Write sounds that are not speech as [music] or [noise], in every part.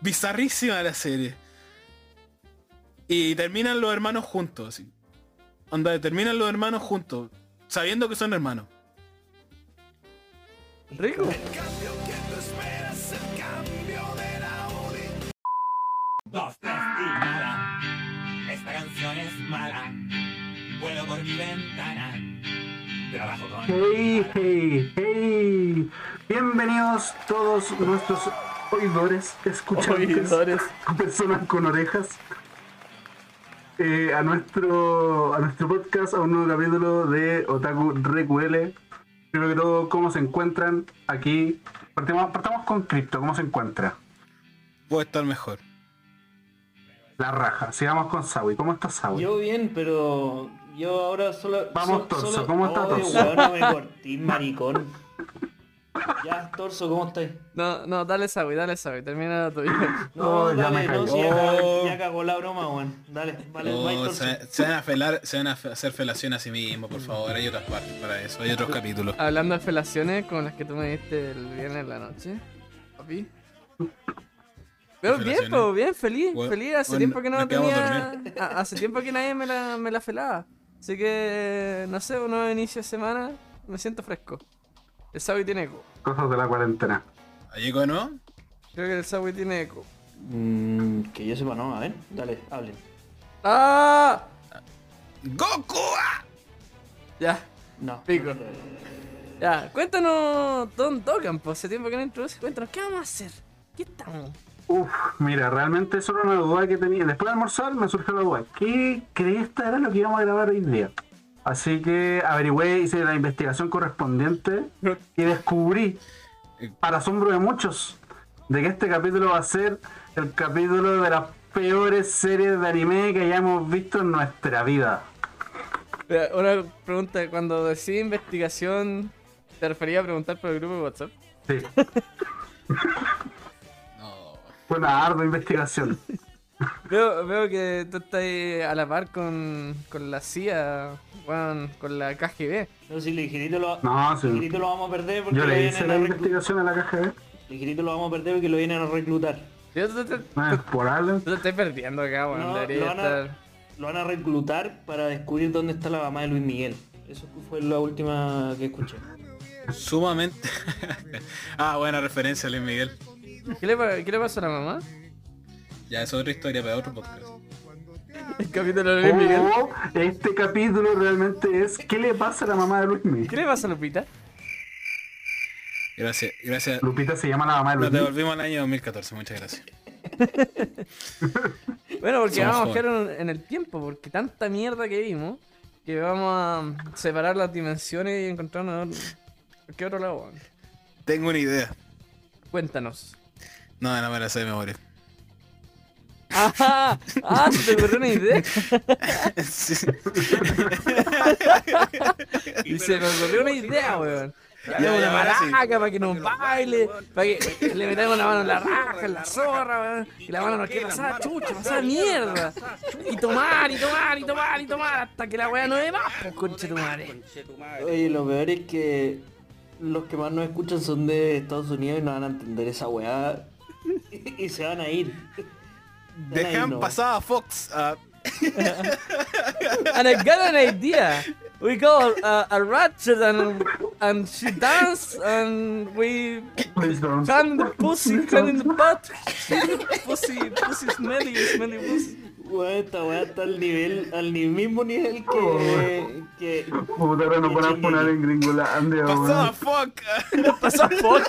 bizarrísima la serie. Y terminan los hermanos juntos, así. Onda, terminan los hermanos juntos, sabiendo que son hermanos. Rico. Dos, tres y nada. Esta canción es mala. Vuelo por mi ventana. Trabajo con. Hey, hey, hey. Bienvenidos todos nuestros oidores, escuchantes, Oidores. [laughs] personas con orejas, eh, a nuestro a nuestro podcast, a un nuevo capítulo de Otaku Recuele. Primero que todo, ¿cómo se encuentran aquí? Partimos, partamos con Crypto, ¿cómo se encuentra? Puede estar mejor. La raja. Sigamos con Sawi. ¿Cómo está Sawi? Yo bien, pero yo ahora solo. Vamos, so- Torso, solo- ¿cómo está, Torso? weón, no me cortís, maricón. [laughs] Ya, Torso, ¿cómo estáis? No, no, dale Sawi, dale Sawi, termina la tuya. No, Oh, ya dale, me no, si ya, cagó, Oh. ya cagó la broma, weón. Dale, vale, Oh, bye, Torso. se, se van a felar, se van a fe- hacer felación a sí mismos, por favor. Hay otras partes para eso, hay otros capítulos. Hablando de felaciones con las que tú me diste el viernes en la noche, papi. Pero bien, po, bien, feliz, Bueno, feliz. Hace bueno, tiempo que no tenía. a- Hace tiempo que nadie me la, me la felaba. Así que, no sé, un nuevo inicio de semana, me siento fresco. El Sawi tiene eco. Cosas de la cuarentena. ¿Allí con no? Creo que el Sawi tiene eco. Mm, que yo sepa, no, a ver, dale, hablen. ¡Ah! ¡Goku! ¡Ah! Ya, No. Pico. ya. Cuéntanos, Don Tocan, pues hace tiempo que no introduce. Cuéntanos, ¿qué vamos a hacer? ¿Qué estamos? Uf, mira, realmente eso era una duda que tenía. Después de almorzar me surgió la duda. ¿Qué cresta era lo que íbamos a grabar hoy día? Así que averigüé, hice la investigación correspondiente y descubrí, para asombro de muchos, de que este capítulo va a ser el capítulo de las peores series de anime que hayamos visto en nuestra vida. Una pregunta, cuando decía investigación, ¿te refería a preguntar por el grupo de WhatsApp? Sí, [laughs] No. fue una ardua investigación. [laughs] Veo, veo que tú estás a la par con, con la CIA, weón, con la KGB. No, si ligerito lo, No, sí. ligerito lo vamos a perder porque Yo lo le vienen hice a la reclu- investigación a la caja B. Ligerito lo vamos a perder porque lo vienen a reclutar. Yo No es por algo. te estás perdiendo acá, weón. No, lo van a- estar... Lo van a reclutar para descubrir dónde está la mamá de Luis Miguel. Eso fue la última que escuché. Sumamente. [laughs] ah, buena referencia, Luis Miguel. ¿Qué le, ¿Qué le pasó a la mamá? Ya es otra historia para otro podcast. El capítulo de Luis Miguel. Oh, este capítulo realmente es ¿Qué le pasa a la mamá de Luis Miguel? ¿Qué le pasa a Lupita? Gracias, gracias. Lupita se llama la mamá de Nos Luis Miguel. devolvimos al año 2014, muchas gracias. [laughs] Bueno, porque Somos vamos a quedar en el tiempo, porque tanta mierda que vimos, que vamos a separar las dimensiones y encontrarnos en qué otro lado. Tengo una idea. Cuéntanos. No, no me la sé de memoria. ¡Ah! ¡Ah! ¿Se te ocurrió una idea? Sí. Y se me ocurrió una idea, weón. Ya, Ya, una ahora sí. maraca para que nos baile, para que le metamos la mano en la raja, en la zorra, weón. Y la mano nos quiere pasar chucha, pasar mierda. Y tomar, y tomar, y tomar, y tomar, hasta que la weá no ve más, pues conche tu madre. Oye, lo peor es que los que más nos escuchan son de Estados Unidos y no van a entender esa weá. Y se van a ir. Se van a Dejan no. pasar a Fox. a- And I got an idea. We go uh, a ratchet and and she dance and we Please don't. climb in the pussy, climb in the butt, pussy, pussy smelly, smelly pussy. Weón, esta weá está al nivel, al ni- mismo nivel que. que Puta, ahora nos van a poner en Gringolandia, Pasaba a weón. Fox. Pasó a fuck.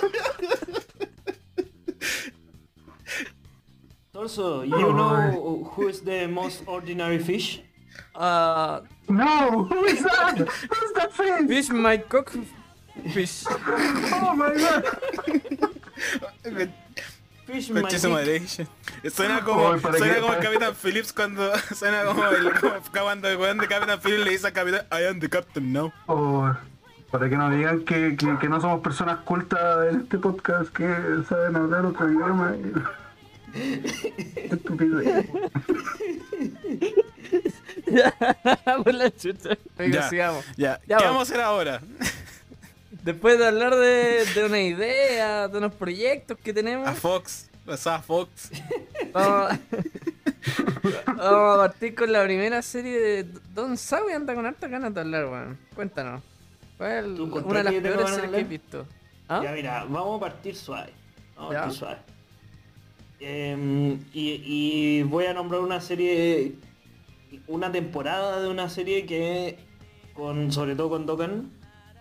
[laughs] Torso, you know who is the most ordinary fish? Uh, No, who is that? Who's that face? fish my cock, fish. Oh my god. Fish. Suena como, ¿para suena como el Capitán Phillips cuando [laughs] suena como el como cuando el weón de Capitán Phillips le dice al Capitán I am the Captain now. Oh, para que no digan que, que, que no somos personas cultas en este podcast que saben hablar otro idioma. y- Estupidez. [laughs] Por la chucha. Venga, Ya, sigamos. Ya, Ya ¿qué vamos. vamos a hacer ahora? Después de hablar de, de una idea, de unos proyectos que tenemos. A Fox. Pasaba Fox. Vamos, vamos a partir con la primera serie de Don Sawi anda con harta ganas de hablar, weón. Cuéntanos. ¿Cuál es ¿Tú encontrás una de las peores series que he visto? ¿Ah? Ya mira, vamos a partir suave. Vamos a Ya. partir suave. Em, y, y voy a nombrar una serie, una temporada de una serie que, con sobre todo con Dokkan,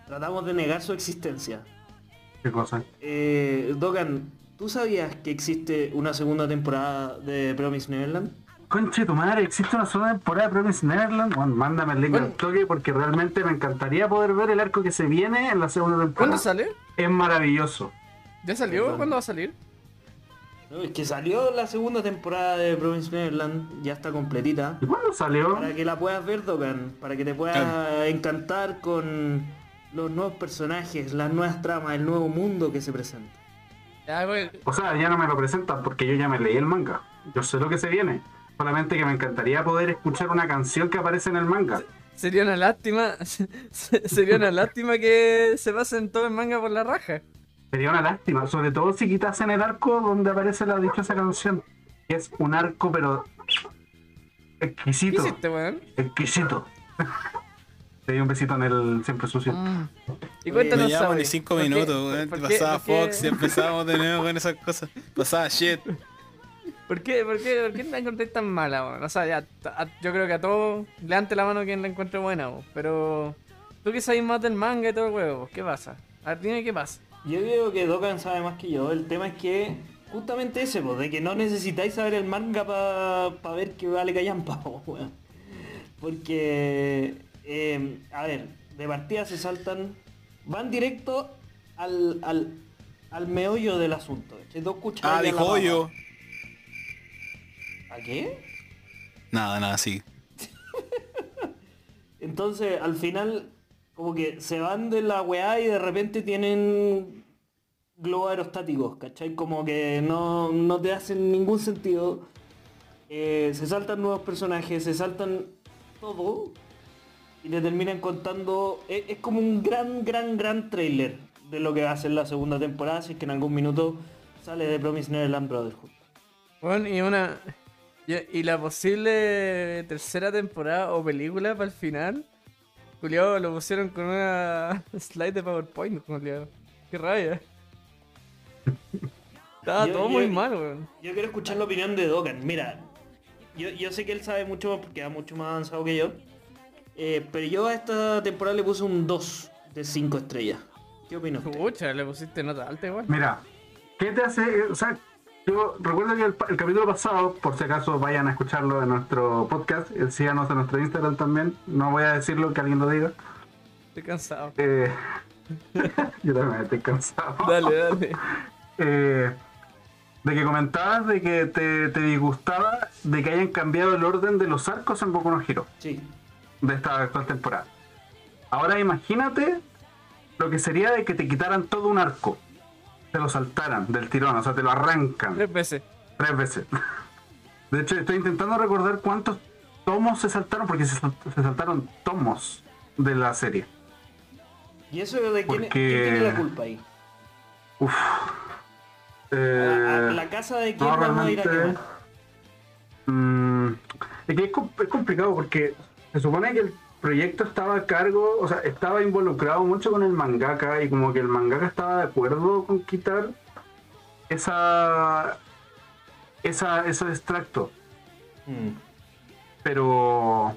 tratamos de negar su existencia. ¿Qué cosa? Eh, Dokkan, ¿tú sabías que existe una segunda temporada de Promise Neverland? Conche tu madre, existe una segunda temporada de Promise Neverland. Bueno, mándame el link al toque porque realmente me encantaría poder ver el arco que se viene en la segunda temporada. ¿Cuándo sale? Es maravilloso. ¿Ya salió? ¿Cuándo va a salir? No, es que salió la segunda temporada de Promise Neverland, ya está completita. ¿Y cuándo salió? Para que la puedas ver, Dokkan, para que te puedas encantar con los nuevos personajes, las nuevas tramas, el nuevo mundo que se presenta. Ya, güey. O sea, ya no me lo presentan porque yo ya me leí el manga. Yo sé lo que se viene. Solamente que me encantaría poder escuchar una canción que aparece en el manga. Sería una lástima. [laughs] Sería una lástima que se pasen todo el manga por la raja. Sería una lástima, sobre todo si quitasen el arco donde aparece la dichosa canción. Que es un arco, pero ¿Qué exquisito. hiciste, weón? Exquisito. [laughs] Te di un besito en el siempre sucio. Mm. Y No cuéntanos, ni cinco ¿por qué- minutos, por- weón. Pasaba Fox y empezamos de nuevo con esas cosas. Pasaba shit. ¿Por qué, por qué, por qué la encontré tan mala, weón? O sea, ya, a- yo creo que a todos levante la mano quien la encuentre buena, weón. Pero tú que sabes más del manga y todo el huevo, ¿qué pasa? A ver, dime qué pasa. Yo digo que Dokkan sabe más que yo. El tema es que justamente ese, pues, de que no necesitáis saber el manga para ver que vale callampa, [laughs] weón. Porque, eh, a ver, de partida se saltan, van directo al, al, al meollo del asunto. Dos cucharas Ah, dijo papa. yo. ¿A qué? Nada, nada, sí. [laughs] Entonces, al final, como que se van de la weá y de repente tienen globos aerostáticos, ¿cachai? Como que no, no te hacen ningún sentido. Eh, se saltan nuevos personajes, se saltan todo y te terminan contando. Es, como un gran, gran, gran trailer de lo que va a ser la segunda temporada, si es que en algún minuto sale de Promise Neverland Brotherhood. Bueno, y una. Y, la posible tercera temporada o película para el final. Juliado lo pusieron con una [laughs] slide de PowerPoint, Juliado. Qué rabia. Estaba Yo- todo yo- muy mal, weón. Yo quiero escuchar la opinión de Dokkan. Mira, yo, yo sé que él sabe mucho más porque va mucho más avanzado que yo. Eh, pero yo a esta temporada le puse un 2 de 5 estrellas. ¿Qué opina usted? Pucha, le pusiste nota alta igual. Mira, ¿qué te hace? O sea, yo recuerdo que el capítulo pasado, por si acaso vayan a escucharlo en nuestro podcast, eh, síganos en nuestro Instagram también. No voy a decirlo, que alguien lo diga. Estoy cansado. Eh, [laughs] yo también estoy cansado. Dale, dale. [laughs] Eh, de que comentabas de que te, te disgustaba de que hayan cambiado el orden de los arcos en Boku no Hero Sí. de esta actual temporada. Ahora imagínate lo que sería de que te quitaran todo un arco. Te lo saltaran del tirón, o sea, te lo arrancan Tres veces. tres veces. [laughs] De hecho, estoy intentando recordar cuántos tomos se saltaron, porque se, sal- se saltaron tomos de la serie. ¿Y eso de quién, Porque- quién tiene la culpa ahí? Uf. ¿A, a Eh, la casa de quién no, vamos a ir a realmente. quemar? mm, es que es, es complicado porque se supone que el proyecto estaba a cargo, o sea, estaba involucrado mucho con el mangaka y como que el mangaka estaba de acuerdo con quitar esa esa ese extracto. Mm. pero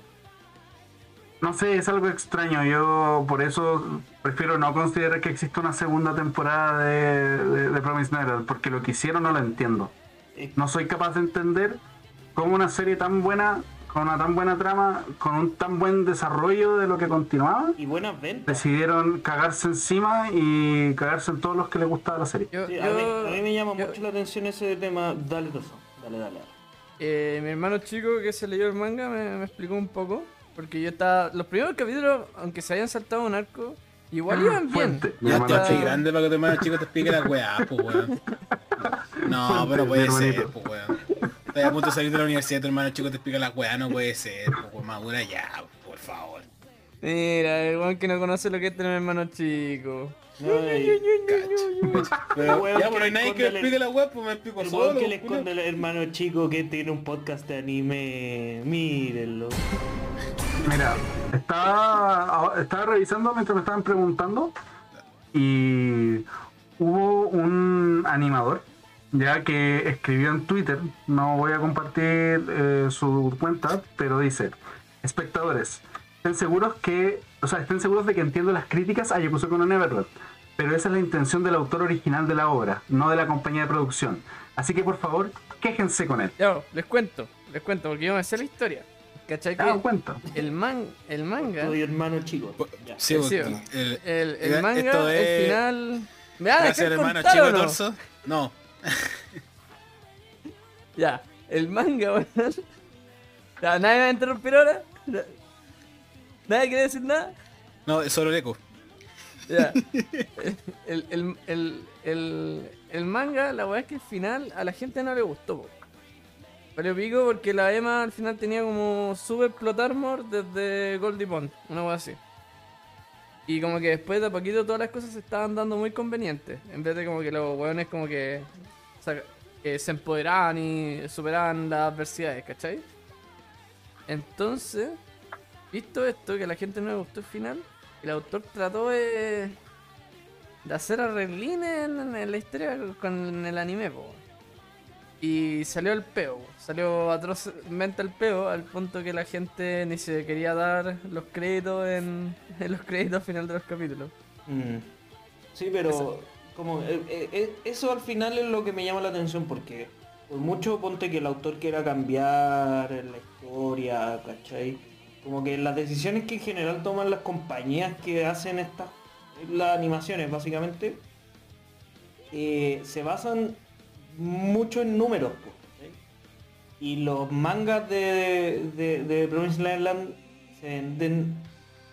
no sé, es algo extraño. Yo por eso prefiero no considerar que existe una segunda temporada de, de, de Promised Neverland, porque lo que hicieron no lo entiendo. No soy capaz de entender cómo una serie tan buena, con una tan buena trama, con un tan buen desarrollo de lo que continuaba, Y buenas ventas. decidieron cagarse encima y cagarse en todos los que les gustaba la serie. Yo, Sí, a, mí, a mí me llama yo- mucho la atención ese tema. Dale. Dale, dale. dale. eh, mi hermano chico que se leyó el manga me, me explicó un poco. Porque yo estaba. Los primeros capítulos, aunque se hayan saltado un arco, igual iban bien. Mi Ya hermano te chico. grande para que tu hermano chico te explique la weá, pues weón. No, pero puede mi ser, hermanito. pues weón. Estás a punto de salir de la universidad, tu hermano chico te explica la weá, no puede ser, pues weón, madura ya, por favor. Mira, el weón que no conoce lo que es tener hermano chico. Pero, ya, pero hay nadie que explique la web, pues me explico El solo. que le culiao. esconde al hermano chico que tiene un podcast de anime. Mírenlo. Mira, estaba, estaba revisando mientras me estaban preguntando y hubo un animador ya que escribió en Twitter, no voy a compartir eh, su cuenta, pero dice, espectadores, estén seguros que, o sea, estén seguros de que entiendo las críticas a Yakuza con Neverland, pero esa es la intención del autor original de la obra, no de la compañía de producción. Así que por favor, quéjense con él. Ya, les cuento, les cuento, porque yo me sé la historia. ¿Cachai? ¿Te das Que cuenta? el, man, el manga, Soy hermano chico. Ya. Sí, Sí, porque el, el, el Esto manga, es- el final... ¿Me van a hermano contar chico o no? torso. No. [laughs] Ya, el manga, weón. [laughs] Ya, ¿Nadie me va a interrumpir ahora? Na- ¿Nadie quiere decir nada? No, es solo el eco. Ya. [laughs] El, el, el, el, el manga, la weá es que el final a la gente no le gustó. po. Pero pico porque la Emma al final tenía como super plot armor desde Goldie Pond, una weá así. Y como que después de a poquito todas las cosas se estaban dando muy convenientes. En vez de como que los weones como que, que se empoderaban y superaban las adversidades, ¿cachai? Entonces, visto esto, que a la gente no le gustó el final, el autor trató de, de hacer arreglines en, en la historia con el anime, po. Y salió el peo, po. salió atrozmente el peo, al punto que la gente ni se quería dar los créditos en, [laughs] en los créditos al final de los capítulos. Mm. Sí, pero como eh, eh, eh, eso al final es lo que me llama la atención porque por mucho ponte que el autor quiera cambiar la historia, ¿cachai? Como que las decisiones que en general toman las compañías que hacen estas las animaciones básicamente eh, se basan mucho en números. Y los mangas de, de, de Neverland se venden,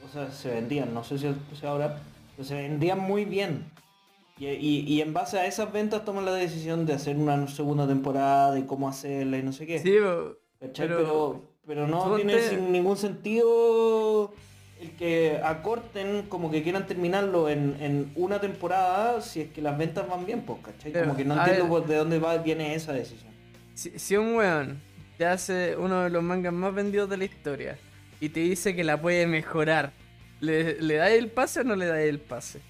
o sea, se vendían, no sé si ahora, pero se vendían muy bien. Y, y- y en base a esas ventas toman la decisión de hacer una segunda temporada, de cómo hacerla y no sé qué. Sí, Pero, pero, no suponte- tiene sin ningún sentido el que acorten como que quieran terminarlo en, en una temporada si es que las ventas van bien, pues, ¿cachai? Pero, como que no entiendo ver. de dónde va, viene esa decisión. si, si un weón te hace uno de los mangas más vendidos de la historia y te dice que la puede mejorar, ¿le, le dais el pase o no le dais el pase?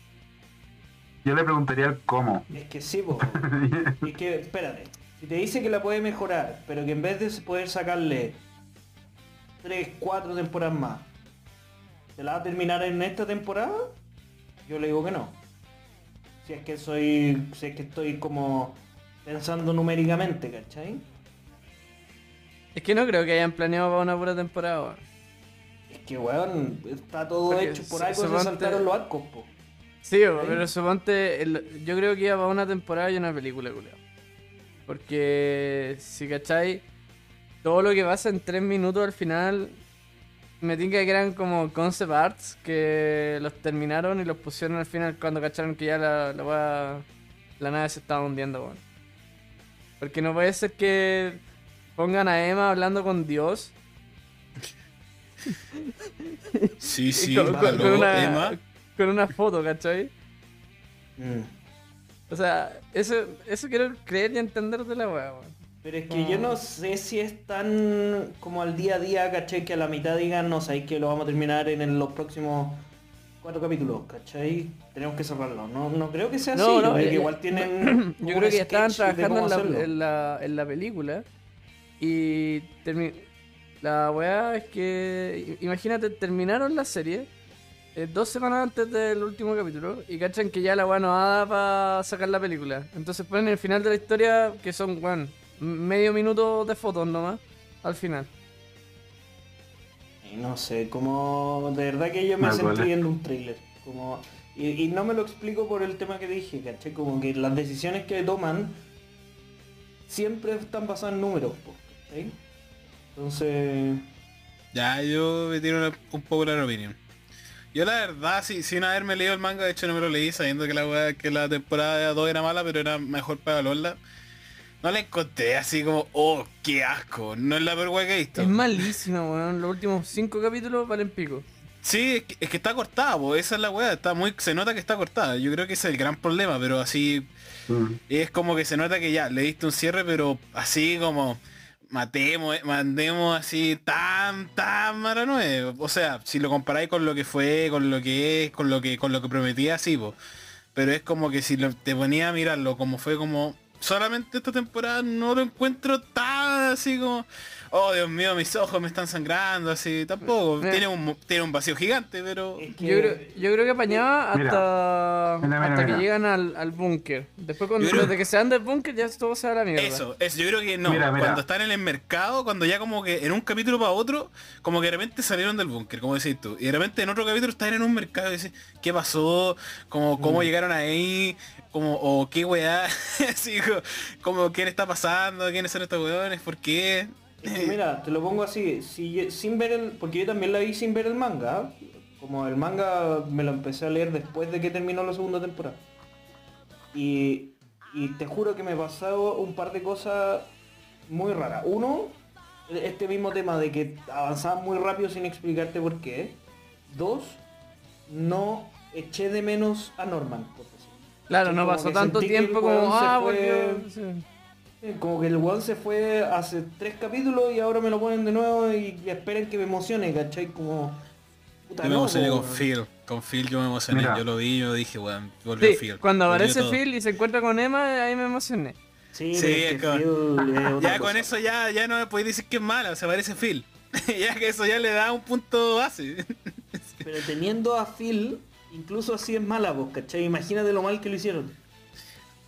Yo le preguntaría el cómo. Es que sí, po. [laughs] es que, espérate, si te dice que la puede mejorar, pero que en vez de poder sacarle 3, 4 temporadas más, ¿se la va a terminar en esta temporada? Yo le digo que no. Si es que soy. Si es que estoy como pensando numéricamente, ¿cachai? Es que no creo que hayan planeado para una pura temporada. weón. Es que weón, está todo Porque hecho por se- algo se suponte- saltaron los arcos, po. Sí, weón, pero suponte, el- yo creo que iba para una temporada y una película, culiao. Porque si cachai, todo lo que pasa en tres minutos al final, me tinca que eran como concept arts que los terminaron y los pusieron al final cuando cacharon que ya la, la, wea- la nave se estaba hundiendo, weón. Porque no puede ser que pongan a Emma hablando con Dios Sí, [laughs] sí, con, con- una, Emma. con una foto, ¿cachai? Mm. O sea, eso, eso quiero creer y entender de la weá, weón. Pero es que yo no sé si es tan como al día a día, ¿cachai? Que a la mitad digan, no sabéis que lo vamos a terminar en, el- los próximos cuatro capítulos, ¿cachai? Tenemos que cerrarlo. No, no creo que sea así, No, no, eh, que igual tienen. [clears throat] Yo creo que estaban de trabajando en la, en, la, en la película y la weá es que, imagínate, terminaron la serie eh, dos semanas antes del último capítulo y cachan que ya la weá no da para sacar la película. Entonces ponen el final de la historia que son, weón, medio minuto de fotos nomás al final. Y No sé, como de verdad que yo me Me sentí duele. viendo un thriller. Como, y, y no me lo explico por el tema que dije, ¿cachai? Como que las decisiones que toman siempre están basadas en números. Entonces... Ya, yo me tiro una, un poco la opinión. Yo la verdad, sí, sin haberme leído el manga, de hecho no me lo leí sabiendo que la que la temporada 2 era mala, pero era mejor para valorarla. No la encontré así como, oh, qué asco. No es la peor que he visto. Es malísima, weón. Los últimos cinco capítulos valen pico. Sí, es que, es que está cortada, po, esa es la weá, está muy, se nota que está cortada. Yo creo que ese es el gran problema, pero así Mm. es como que se nota que ya le diste un cierre, pero así como matemos, eh, mandemos así tan, tan mala nueve. O sea, si lo comparáis con lo que fue, con lo que es, con lo que, con lo que prometía, sí, po. Pero es como que si lo- te ponía a mirarlo como fue como. Solamente esta temporada no lo encuentro tan así como. Oh Dios mío, mis ojos me están sangrando, así tampoco. Eh. Tiene un tiene un vacío gigante, pero. Es que- Yo creo, yo creo que apañaba hasta, Mira, mira, hasta que llegan al, al búnker. Después cuando creo- desde que se van del búnker ya todo se va a la mierda. Eso, eso, yo creo que no. Mira, mira. Cuando están en el mercado, cuando ya como que en un capítulo para otro, como que de repente salieron del búnker, como decís tú. Y de repente en otro capítulo están en un mercado y decís, ¿qué pasó? Como, Mm. ¿Cómo llegaron ahí? Como, o qué weá, [laughs] así como, ¿qué le está pasando? ¿Quiénes son estos weones? ¿Por qué? Mira, te lo pongo así, si, sin ver el, porque yo también la vi sin ver el manga, como el manga me lo empecé a leer después de que terminó la segunda temporada. Y, y te juro que me pasado un par de cosas muy raras. Uno, este mismo tema de que avanzaban muy rápido sin explicarte por qué. Dos, no eché de menos a Norman. Claro, no pasó tanto tiempo como, ah, fue- Como que el weón se fue hace tres capítulos y ahora me lo ponen de nuevo y esperen que me emocione, ¿cachai? Como... Puta, Yo me emocioné con weón. Phil. Con Phil yo me emocioné. Mira. Yo lo vi, yo dije, weón, volvió Sí, Phil. cuando aparece. Phil y se encuentra con Emma, ahí me emocioné. Sí, Sí, es Phil otra [laughs] Ya con cosa. eso ya, ya no me podéis decir que es mala, se parece Phil. [laughs] ya que eso ya le da un punto base. Pero teniendo a Phil, incluso así es mala, vos, ¿cachai? Imagínate lo mal que lo hicieron.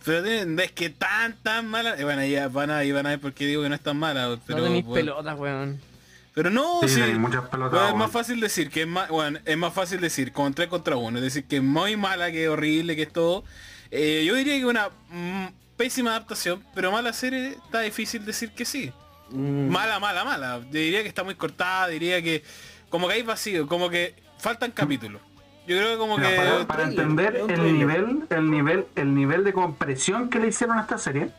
Pero es que tan tan mala. eh, bueno, ya van a, y van a ver por qué digo que no es tan mala. Pero, no tenéis bueno. pelotas, weón. pero no, Sí, sí. tenéis muchas pelotas, Bueno, es más fácil decir que es más, bueno, es más fácil decir con 3 contra 1, es decir que es muy mala, que es horrible, que es todo. Eh, yo diría que una mm, pésima adaptación, pero mala serie está difícil decir que sí. Mm, Mala, mala, mala. Yo diría que está muy cortada, diría que como que hay vacío, como que faltan capítulos. Yo creo que como Mira, que para, para entender el trailer. nivel, el nivel, el nivel de compresión que le hicieron a esta serie,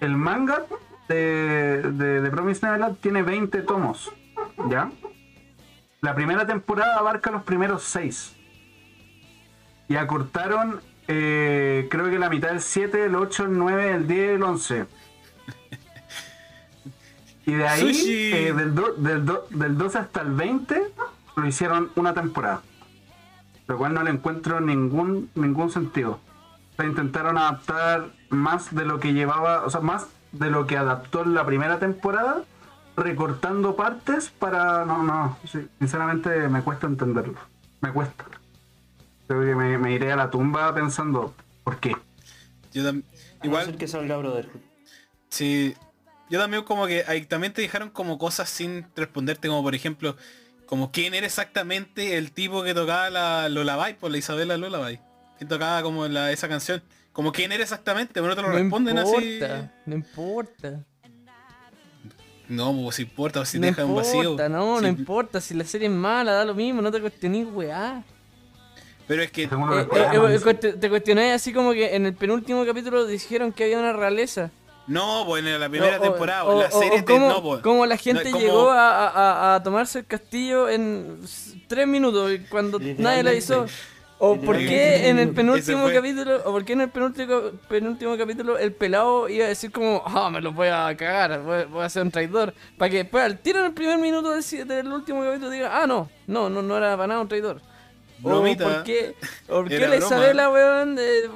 el manga de, de, de Promised Neverland tiene 20 tomos, ¿ya? La primera temporada abarca los primeros 6. Y acortaron, eh, creo que la mitad del 7, el 8, el 9, el 10, el 11. [laughs] Y de ahí, eh, del, do- del, do- del 12 hasta el 20, lo hicieron una temporada lo cual no le encuentro ningún ningún sentido. O sea, intentaron adaptar más de lo que llevaba, o sea, más de lo que adaptó en la primera temporada, recortando partes para... No, no, sí, sinceramente me cuesta entenderlo. Me cuesta. Creo que me, me iré a la tumba pensando, ¿por qué? yo tam- a no igual ser que salga Brotherhood. Sí, yo también como que ahí también te dejaron como cosas sin responderte, como por ejemplo, como quién era exactamente el tipo que tocaba la Lullaby, por la Isabela Lullaby, que tocaba como la, esa canción, como quién era exactamente, pero no te lo No responden así. importa, no importa. No, pues si importa, si no deja un vacío. importa, no, Sí, no importa. Si la serie es mala, da lo mismo, no te cuestiones, weá. Pero es que Eh, eh, eh, te cuestioné así como que en el penúltimo capítulo dijeron que había una realeza. No, pues en la primera temporada, o- la o- serie o cómo, no, pues. cómo la gente No, llegó a, a- a tomarse el castillo en tres minutos cuando nadie le avisó. O por qué en el penúltimo capítulo, o por qué en el penúltimo, penúltimo capítulo el pelado iba a decir como, ah, me lo voy a cagar, voy, voy a ser un traidor. Para que después al tiro en el primer minuto del, último capítulo diga, ah, no, no, no, no era para nada un traidor. Bromita. O por qué, o por qué la. Isabela, weón, de,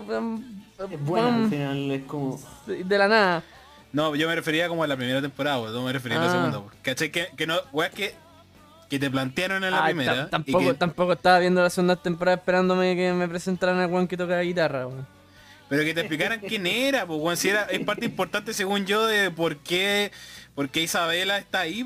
Es buena al um, final, es como... de la nada. No, yo me refería como a la primera temporada, pues, no me refería a la Ah. segunda. pues. ¿Cachai? Que, que no, weas que, que te plantearon en la Ay, primera. ta- y tampoco, que- tampoco estaba viendo la segunda temporada esperándome que me presentaran al weón que toca la guitarra, weón. Pero que te explicaran quién era, pues, weón, si era, es parte importante según yo de por qué, por qué Isabela está ahí.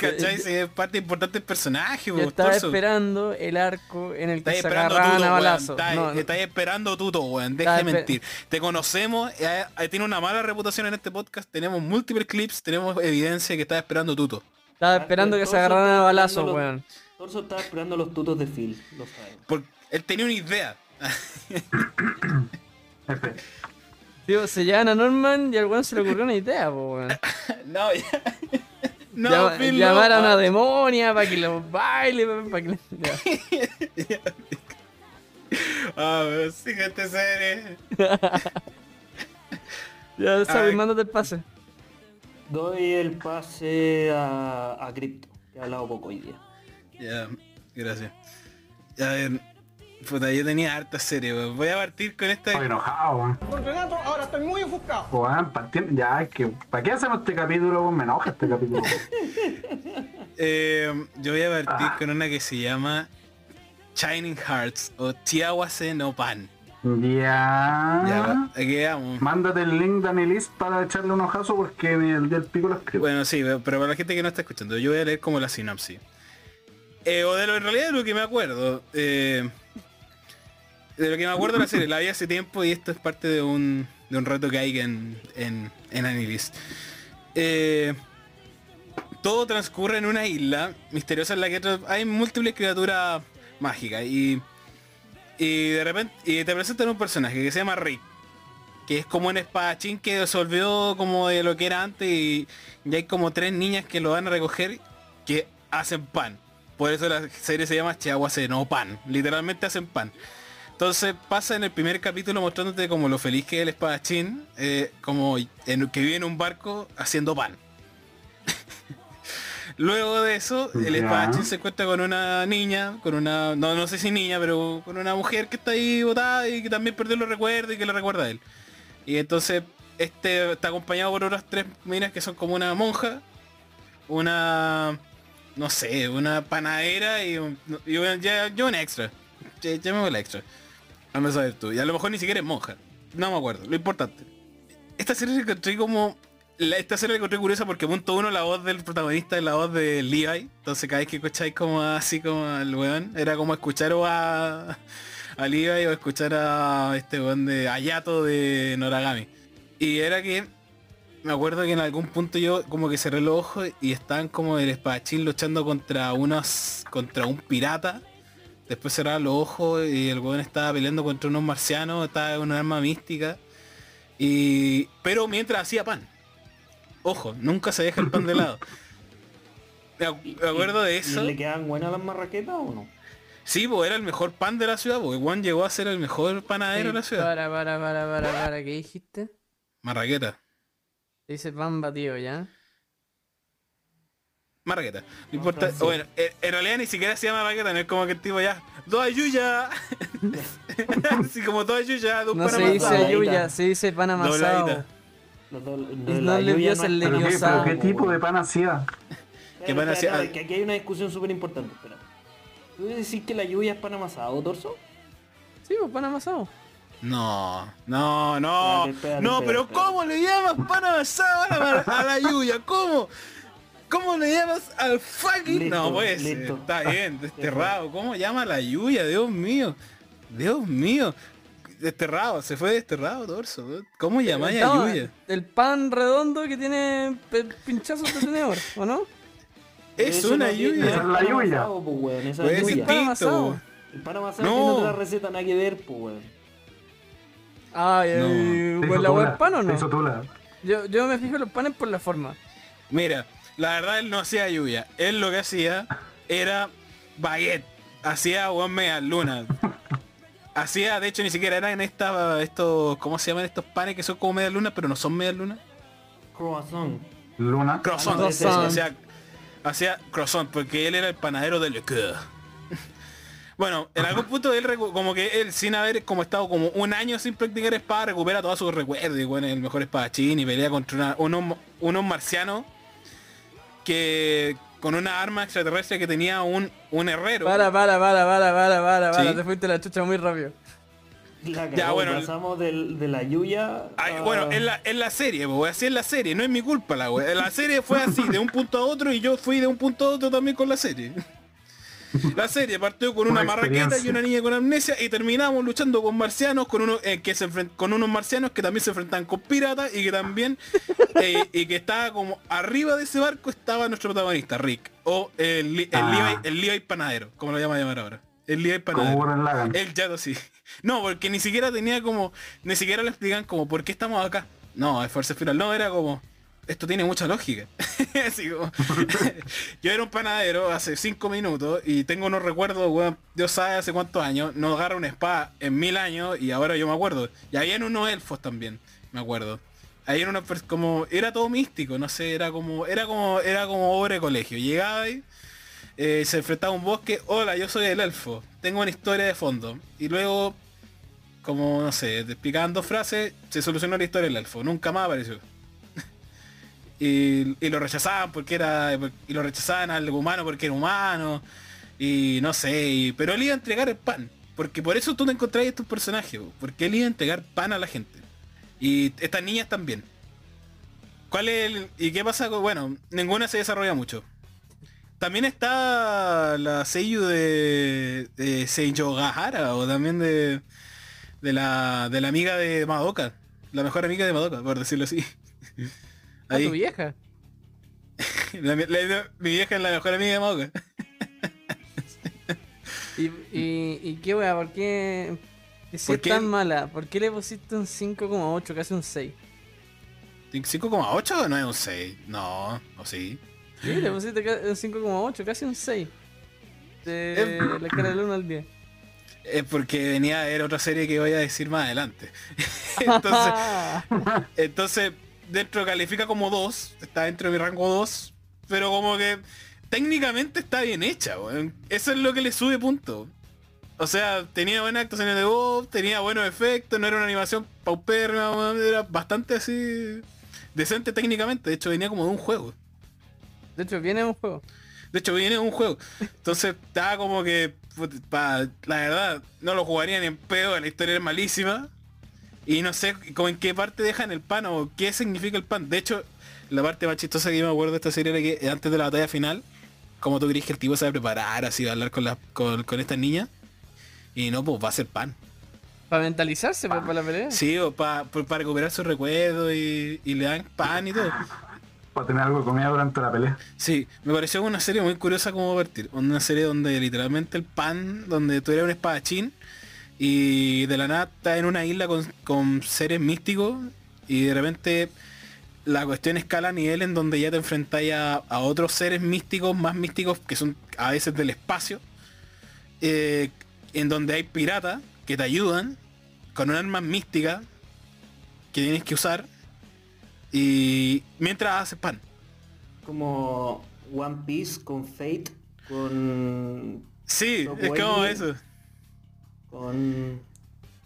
¿Cachai? Es parte importante del personaje, Yo pues, estaba esperando el arco en el que se esperando agarraban tuto, a weón. balazo. Estáis, No, no. estáis esperando tuto, weón. Deja de mentir. Te conocemos, eh, eh, tiene una mala reputación en este podcast. Tenemos múltiples clips, tenemos evidencia que estás esperando tuto. Estaba esperando que se agarraran a balazo, weón. Torso estaba esperando los tutos de Phil, lo. Porque él tenía una idea. [laughs] Tío, se llevan a Norman y al weón se le ocurrió una idea, po, weón. [laughs] no, ya. [laughs] No, Llama- Finn llamar a Lopa. una demonia para que los baile, para que... [laughs] Ya. Ah, pero sí que este serie. Ya sabes, mándate el pase. Doy el pase a, a Crypto, que ha hablado poco hoy día. Ya, gracias. Ya, a ver, puta, yo tenía harta serie, weón. Voy a partir con esta. Estoy enojado, weón. Don Renato, ahora estoy muy ofuscado. Weón, ya, es que, ¿para qué hacemos este capítulo, weón? Me enoja este capítulo. [laughs] Eh, yo voy a partir Ah. con una que se llama Shining Hearts o Chiawase no Pan. ya. Ya, aquí vamos. Mándate el link, Danilis, para echarle un ojazo porque en el del pico lo escribo. Bueno, sí, pero para la gente que no está escuchando, yo voy a leer como la sinopsis. Eh, o de lo en realidad de lo que me acuerdo. eh, de lo que me acuerdo de la serie, la vi hace tiempo y esto es parte de un, de un reto que hay en, en, en. Eh, todo transcurre en una isla misteriosa en la que hay múltiples criaturas mágicas y, y de repente y te presentan un personaje que se llama Rick que es como un espadachín que se olvidó como de lo que era antes y, y hay como tres niñas que lo van a recoger que hacen pan. Por eso la serie se llama Chihuahua no pan. Literalmente hacen pan. Entonces pasa en el primer capítulo mostrándote como lo feliz que es el espadachín, eh, como en- que vive en un barco haciendo pan. [laughs] Luego de eso, el espadachín se encuentra con una niña, con una, no, no sé si niña, pero con una mujer que está ahí botada y que también perdió los recuerdos y que le recuerda a él. Y entonces este está acompañado por otras tres minas que son como una monja, una no sé, una panadera y, un, y un- ya, ya un extra. Ya, ya me voy la extra. A saber tú. Y a lo mejor ni siquiera es monja. No me acuerdo. Lo importante. Esta serie la encontré como. la- esta serie la encontré curiosa porque punto uno la voz del protagonista es la voz de Levi. Entonces cada vez que escucháis como así como al weón, era como escuchar a, a Levi o escuchar a este weón de Ayato de Noragami. Y era que me acuerdo que en algún punto yo como que cerré los ojos y estaban como el espadachín luchando contra unos contra un pirata. Después cerraba los ojos y el weón estaba peleando contra unos marcianos, estaba en una arma mística. Y. Pero mientras hacía pan. Ojo, nunca se deja el pan de lado. [laughs] Me ac- me acuerdo de ¿Y eso. le quedan buenas las marraquetas o no? Sí, pues era el mejor pan de la ciudad, porque Juan llegó a ser el mejor panadero de la ciudad. Para, para, para, para, para, ¿qué dijiste? Marraqueta. Dice pan batido, ¿ya? Marraqueta. No importa. Bueno, en, en realidad ni siquiera se llama marraqueta, no es como que el tipo ya. ¡Dos ayuya! [laughs] Así como dos ayuya, dos No se dice ayuya, se dice pan amasado. No la le lluvia vio el es- ¿Pero qué, leviosa. tipo de pan hacía? ¿Qué pan Espera, hacía? espera, Que aquí hay una discusión súper importante, espera. ¿Tú decís que la lluvia es pan amasado, torso? Sí, pues pan amasado. No, no, no. Espérate, espérate, no, espérate, pero espérate. ¿cómo le llamas pan amasado a la, a la lluvia? ¿Cómo? ¿Cómo le llamas al fucking? Listo, no, pues listo. está bien, [laughs] desterrado. ¿Cómo llama la lluvia? Dios mío. Dios mío. Desterrado, se fue desterrado, torso. ¿Cómo llamáis a lluvia? El pan redondo que tiene pinchazos de tenedor, ¿o no? Es Eso una no lluvia. Es la lluvia. amasado, pues, Pues es es distinto. amasado. El pan amasado No. tiene otra receta nada que ver, pues, weón. Ay, No. la hueá es pan o no? Yo, yo me fijo en los panes por la forma. Mira, la verdad él no hacía lluvia. Él lo que hacía era baguette. Hacía weón media luna. Hacía, de hecho ni siquiera eran esta, estos, ¿cómo se llaman estos panes que son como media luna, pero no son media luna? Croissant. Luna. Croissant. Croissant. Hacía, hacía croissant, porque él era el panadero de Le Coeur. Bueno, en algún [laughs] punto él como que él sin haber como estado como un año sin practicar espada recupera todos sus recuerdos y bueno, es el mejor espadachín y pelea contra una- unos, unos marcianos que con una arma extraterrestre que tenía un, un herrero. Para, para, para, para, para, para, para. Sí. Te fuiste la chucha muy rápido. La Ya, bueno, pasamos del- de la lluvia Ay, a- bueno, en la, en la serie, pues, así es la serie, no es mi culpa la wea. La serie fue así, de un punto a otro y yo fui de un punto a otro también con la serie. La serie partió con una, Una marraqueta y una niña con amnesia y terminamos luchando con marcianos, con unos eh, que se enfren- con unos marcianos que también se enfrentan con piratas y que también [laughs] eh, y que estaba como arriba de ese barco estaba nuestro protagonista, Rick. O el, el, Ah. Levi, el Levi panadero, como lo llama llamar ahora. El Levi panadero. El Yato sí. No, porque ni siquiera tenía como, ni siquiera le explican como por qué estamos acá. No, es fuerza final. No, era como, esto tiene mucha lógica. [laughs] [laughs] Yo era un panadero hace cinco minutos y tengo unos recuerdos, Dios sabe hace cuántos años, no agarra una espada en mil años y ahora yo me acuerdo. Y habían unos elfos también, me acuerdo. Ahí era como, era todo místico, no sé, era como, era como, era como obra de colegio. Llegaba ahí, eh, se enfrentaba a un bosque, hola, yo soy el elfo, tengo una historia de fondo. Y luego, como, no sé, te explicaban dos frases, se solucionó la historia del elfo, nunca más apareció. Y, lo rechazaban porque era, y lo rechazaban al humano porque era humano. Y no sé, pero él iba a entregar el pan. Porque por eso tú te encontrás estos personajes, po, porque él iba a entregar pan a la gente. Y estas niñas también. ¿Cuál es el, ¿Y qué pasa con.? Bueno, ninguna se desarrolla mucho. También está la Seiyu de, de Seijo Gahara, o también de, de, la, de la amiga de Madoka. La mejor amiga de Madoka, por decirlo así. A tu vieja. [laughs] La- la- la- mi vieja es la mejor amiga de Madoka. [laughs] ¿Y, y, y qué wea? ¿Por qué? Si ¿Por es qué? tan mala, ¿por qué le pusiste un 5,8, casi un 6? ¿5,8 no es un 6? No, o sí. Sí, le pusiste un 5,8, casi un 6. De la escala del 1 al 10. Es porque venía a ver otra serie que voy a decir más adelante. [laughs] entonces, entonces, dentro califica como 2, está dentro de mi rango 2, pero como que técnicamente está bien hecha, weón. Eso es lo que le sube punto. O sea, tenía buenas actuaciones de voz, tenía buenos efectos, no era una animación paupérrima, weón, era bastante así decente técnicamente, de hecho venía como de un juego. De hecho, viene un juego. De hecho, viene de un juego. Entonces, estaba como que, pa- la verdad, no lo jugaría ni en pedo, la historia es malísima. Y no sé como en qué parte dejan el pan o qué significa el pan. De hecho, la parte más chistosa que yo me acuerdo de esta serie era que antes de la batalla final, como tú crees que el tipo se va a preparar así, va a hablar con, la, con, con esta niña. Y no, pues va a ser pan. Para mentalizarse pues, para la pelea. Sí, o para recuperar sus recuerdos y, y le dan pan y todo. Para tener algo de comida durante la pelea. Sí, me pareció una serie muy curiosa como partir. Una serie donde literalmente el pan, donde tú eres un espadachín y de la nada estás en una isla con, con seres místicos y de repente la cuestión escala a nivel en donde ya te enfrentáis a, a otros seres místicos, más místicos que son a veces del espacio, eh, en donde hay piratas que te ayudan con un arma mística que tienes que usar y mientras haces pan. Como One Piece con Fate, con. Sí, es como eso. Con.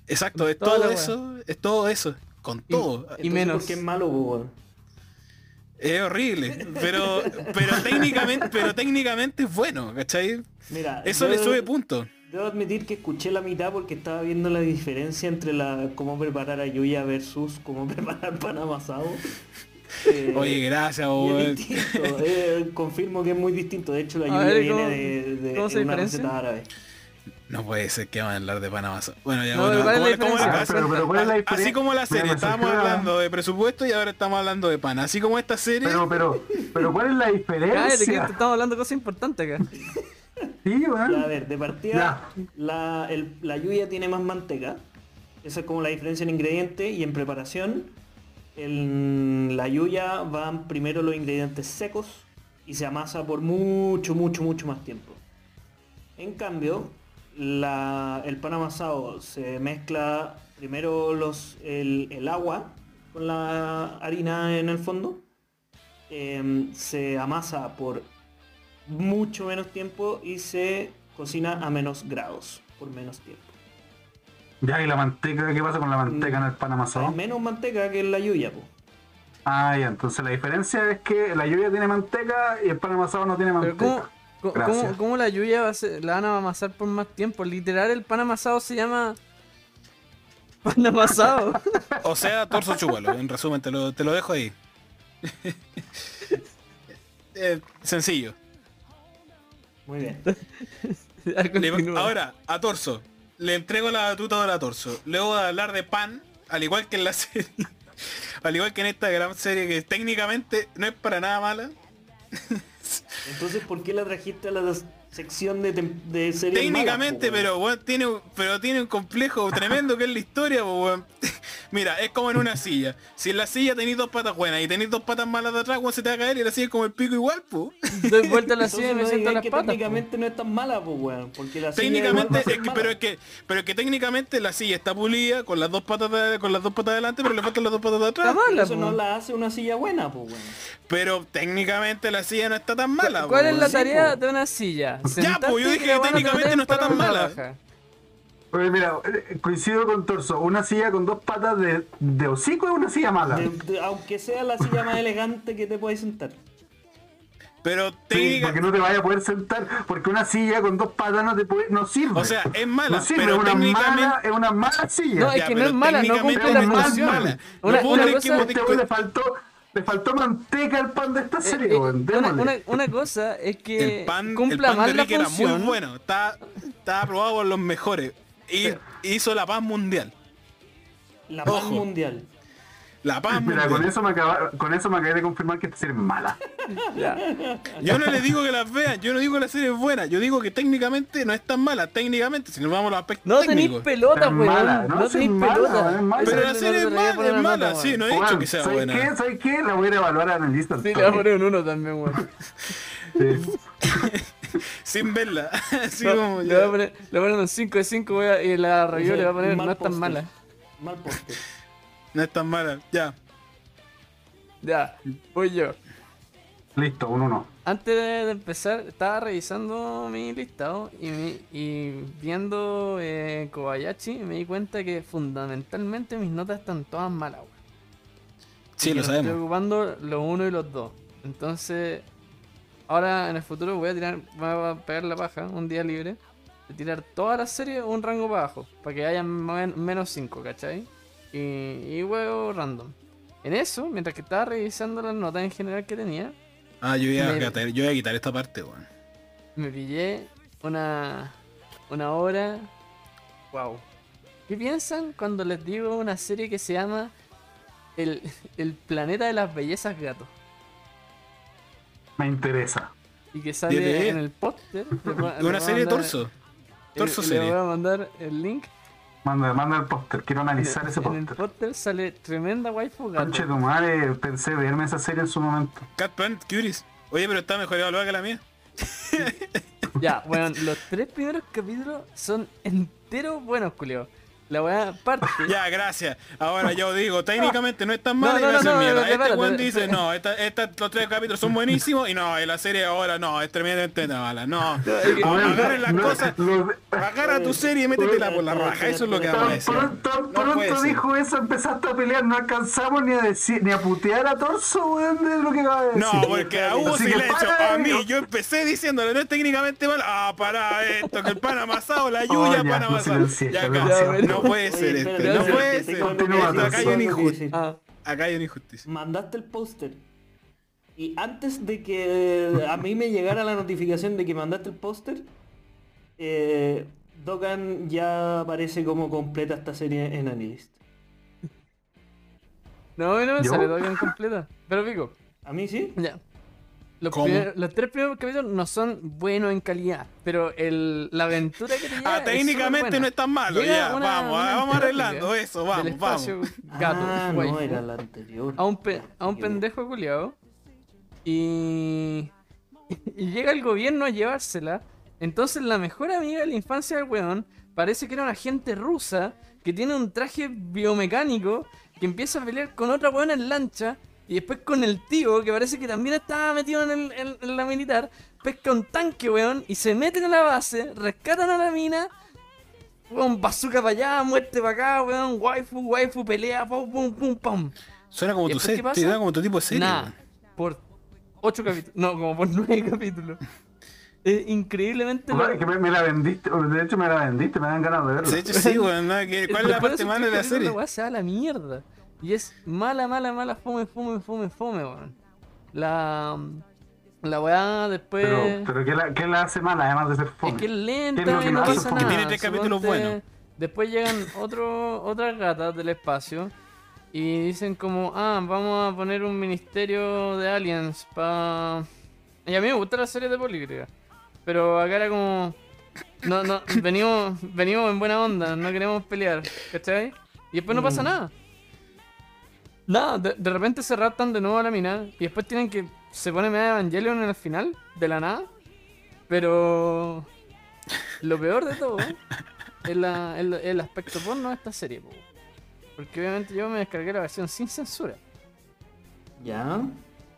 Exacto, es todo eso, es todo eso, con todo. Y menos. ¿Por qué es malo, weón? Es horrible, pero [laughs] pero técnicamente, pero técnicamente es bueno, ¿cachai? Mira, Eso yo le sube puntos. Debo admitir que escuché la mitad porque estaba viendo la diferencia entre la cómo preparar a Yuya versus cómo [laughs] preparar pan amasado. Eh, Oye, gracias, es distinto, eh, confirmo que es muy distinto. De hecho, la Yuya viene ¿cómo- de, una diferencia? receta árabe. No puede ser que van a hablar de Panamá. Bueno, ya No, bueno, ¿cuál es la ¿cómo- cómo diferencia? le Ah, pero- pero ¿cuál es la Así diferencia? como la serie, estábamos hablando de presupuesto y ahora estamos hablando de pan. Así como esta serie, Pero, pero, pero ¿cuál es la Cállate, que diferencia? estamos hablando de cosas importantes acá. Sí. Ya, a ver, de partida, la, el- la Yuya tiene más manteca. Esa es como la diferencia en ingrediente y en preparación. En la Yuya van primero los ingredientes secos y se amasa por mucho, mucho, mucho más tiempo. En cambio, la- el pan amasado se mezcla primero los, el, el agua con la harina en el fondo. Em, se amasa por mucho menos tiempo y se cocina a menos grados por menos tiempo. Ya, ¿y la manteca? ¿Qué pasa con la manteca en el pan Hay amasado? menos manteca que en la yuya, po. Ah, ya, entonces la diferencia es que la lluvia tiene manteca y el pan amasado no tiene Pero ¿cómo, manteca. Cómo, la lluvia va a ser- la van a amasar por más tiempo? Literal, el pan amasado se llama... [laughs] Pan amasado. [laughs] o sea, torso chúpalo. En resumen, te lo, te lo dejo ahí. [laughs] Eh, sencillo. Muy bien. Le- ahora, a Torso. Le entrego la batuta ahora a Torso. Luego de hablar de pan, al igual que en la serie. al igual que en esta gran serie que técnicamente no es para nada mala. Entonces, ¿por qué la trajiste a la sección de, de series Técnicamente, malas, pero weón, tiene, pero tiene un complejo tremendo que es la historia, weón. [laughs] Mira, es como en una silla. Si en la silla tenéis dos patas buenas y tenéis dos patas malas de atrás, weón, se te va a caer y la silla es como el pico igual, po. Doy vuelta a la [laughs] silla y me siento las que patas. po. técnicamente no es tan mala, pues weón. Porque la silla Técnicamente, es que- pero es que, pero es que técnicamente la silla está pulida con las dos patas de- con las dos patas delante, pero le faltan las dos patas de atrás. mala, Eso po. no la hace una silla buena, pues weón. Pero técnicamente la silla no está tan mala. ¿Cuál po, es la tarea de una silla? Pues, yo dije que técnicamente no está tan mala. raja. Oye, mira, eh, coincido con Torso. Una silla con dos patas de, de hocico es una silla mala. De- de- aunque sea la silla más elegante que te puedes sentar. Pero Sí, técnica- porque no te vayas a poder sentar. Porque una silla con dos patas no te puede, no sirve. O sea, es mala, no sirve, pero es una técnicamente- mala, es una mala silla. No, es Ya, que no es mala, no cumple la no es función. mala. No Una, puedo una que cosa, vos Este le faltó, le faltó manteca al pan de esta eh, serie, eh, weón. una, una- una cosa es que el pan, el pan de Rick era muy bueno. Está, está aprobado por los mejores. Y hizo la paz mundial. La paz Ojo. mundial. La paz Mira, mundial. con eso, me acaba, con eso me acabé de confirmar que esta serie es mala. Ya. Yo no les digo que las vean, yo no digo que la serie es buena, yo digo que técnicamente no es tan mala, técnicamente, si nos vamos a los aspectos No tenéis técnicos. pelota, Es weón. mala, No, no, tenéis mala, pelota. mala. Pero la serie es le mala, es mala, sí, no he dicho que sea ¿sabes buena. qué? ¿Sabes qué? La voy a ir a evaluar a analista. Sí, le voy a poner un uno también, weón. [laughs] Sin verla. [laughs] Así No, como le voy a poner, le voy a poner un 5 de 5 y la review le voy a poner no es tan mala. Mal póster. No es tan mala, ya. Ya, voy yo. Listo, un uno. Antes de empezar, estaba revisando mi listado y, mi- y viendo eh, Kobayashi me di cuenta que fundamentalmente mis notas están todas malas. weón. Sí, Y lo no Estoy sabemos. ocupando los uno y los dos. Entonces, ahora en el futuro voy a tirar, voy a pegar la paja un día libre. De tirar toda la serie un rango para abajo. Para que haya men- menos 5, ¿cachai? Y, y huevo random. En eso, mientras que estaba revisando las notas en general que tenía, Ah, yo iba, a Me- quitar, yo iba a quitar esta parte, weón. me pillé una, una obra. Wow. ¿Qué piensan cuando les digo una serie que se llama El, el planeta de las bellezas gatos? Me interesa. Y que sale en el póster. [laughs] le voy a- le voy Una serie de torso. el- Torso le serie. voy a mandar el link. Manda, manda el póster. Quiero analizar ese en el póster. póster sale tremenda waifu Conche gato. tu madre, pensé verme esa serie en su momento. Cat Planet Cuties. Oye, pero está mejor evaluada que la mía. [laughs] Ya, bueno, los tres primeros capítulos son enteros buenos, culio. La weá parte. [laughs] Ya, gracias. Ahora yo digo, técnicamente no es tan mala No, y no, me no, hacen no, mierda. no, Este espérate, weón espérate. dice, no, esta, esta- los tres capítulos son buenísimos y no, y la serie ahora no, es tremendamente mala. No, agarren las cosas, agarra tu serie y métetela por la raja. Eso es lo que vamos a decir. pronto, pronto dijo eso, empezaste a pelear, no alcanzamos ni a decir, ni a putear a torso, weón, de lo que acaba de decir. No, porque hubo Así que silencio. A mí, yo empecé diciéndole, no es técnicamente mal. Ah, para esto, que el pan amasado, la Oh, ya, pan amasado. Ya acá. No puede ser espérate, No puede ser. Acá hay una injusticia. Ah, Acá hay una injusticia. Mandaste el póster. Y antes de que a mí me llegara la notificación de que mandaste el póster, eh, Dokkan ya aparece como completa esta serie en Anilist. no, no me ¿Yo? sale en completa. Pero pico, ¿A mí sí? ya. Los, tres primeros capítulos no son buenos en calidad, pero el, la aventura que te lleva Ah, es técnicamente no es tan malo. Llega Ya, una- vamos, una ah, vamos arreglando eso, del vamos, vamos. gato, ah, no, era la anterior. a un, pe- a un pendejo culiado y, y llega el gobierno a llevársela. Entonces la mejor amiga de la infancia del weón parece que era una agente rusa que tiene un traje biomecánico que empieza a pelear con otra weona en lancha y después con el tío que parece que también estaba metido en, el- en- en la militar, pesca un tanque weón y se meten a la base, rescatan a la mina. Weón, bazooka para allá, muerte para acá, weón, waifu, waifu, pelea, pum, pum, pum, pum. Suena como ¿Y tu serie, suena como tu tipo de serie. Por ocho capítulos. No, como por [laughs] nueve capítulos. Es increíblemente Bueno, que me, me la vendiste, de hecho me la vendiste, me dan ganas de verla. De hecho, sí, weón. que- [laughs] ¿Cuál es la parte mala de la serie? weá se va a la mierda. Y es mala, mala, mala, fome, fome, fome, fome, weón. La. La weá después. Pero, pero ¿qué la, qué la hace mala además de ser fome? Es que es lenta ¿Qué es lo que y no hace pasa nada. Que tiene tres capítulos Suponte, buenos. Después llegan otro, otras gatas del espacio y dicen como, ah, vamos a poner un ministerio de aliens para... Y a mí me gusta la serie de política, pero acá era como... No, no, venimos, venimos en buena onda, no queremos pelear, ¿cachai? Y después no pasa Mm. Nada. No, de, de repente se raptan de nuevo a la mina y después tienen que. Se pone medio Evangelion en el final, de la nada. Pero. Lo peor de todo es la- el, el aspecto porno de esta serie, po. Porque obviamente yo me descargué la versión sin censura. ¿Ya?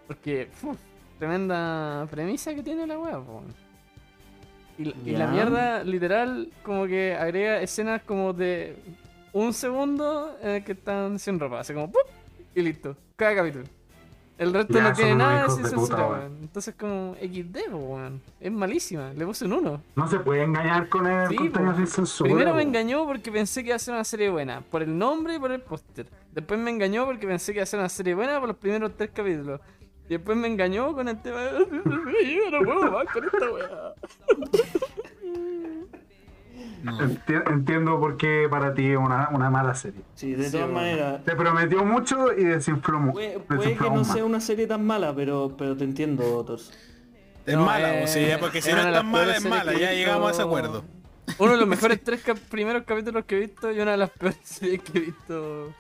Porque, uf, tremenda premisa que tiene la wea, po. Y, la- y la mierda, literal, como que agrega escenas como de un segundo en el que están sin ropa. Así como ¡pup! Y listo. Cada capítulo. El resto Ya, no tiene nada sin censura, weón. Entonces como XD, weón. Es malísima. Le puse un 1. No se puede engañar con el Sí, contenido sin censura. Primero me engañó porque pensé que iba a ser una serie buena, por el nombre y por el póster. Después me engañó porque pensé que iba a ser una serie buena por los primeros tres capítulos. Y después me engañó con el tema de... [laughs] Yo no puedo más con esta weá. [laughs] No. Enti- Entiendo por qué para ti es una, una mala serie. Sí, de Sí, todas maneras. Te prometió mucho y desinfló mu- Puede, puede que no más. sea una serie tan mala, pero, pero te entiendo, Torso. Es No, mala, eh, o sea, porque si no es tan las mala, es mala, ya llegamos a ese acuerdo. Uno de los [laughs] mejores tres cap- primeros capítulos que he visto y una de las peores [laughs] series que he visto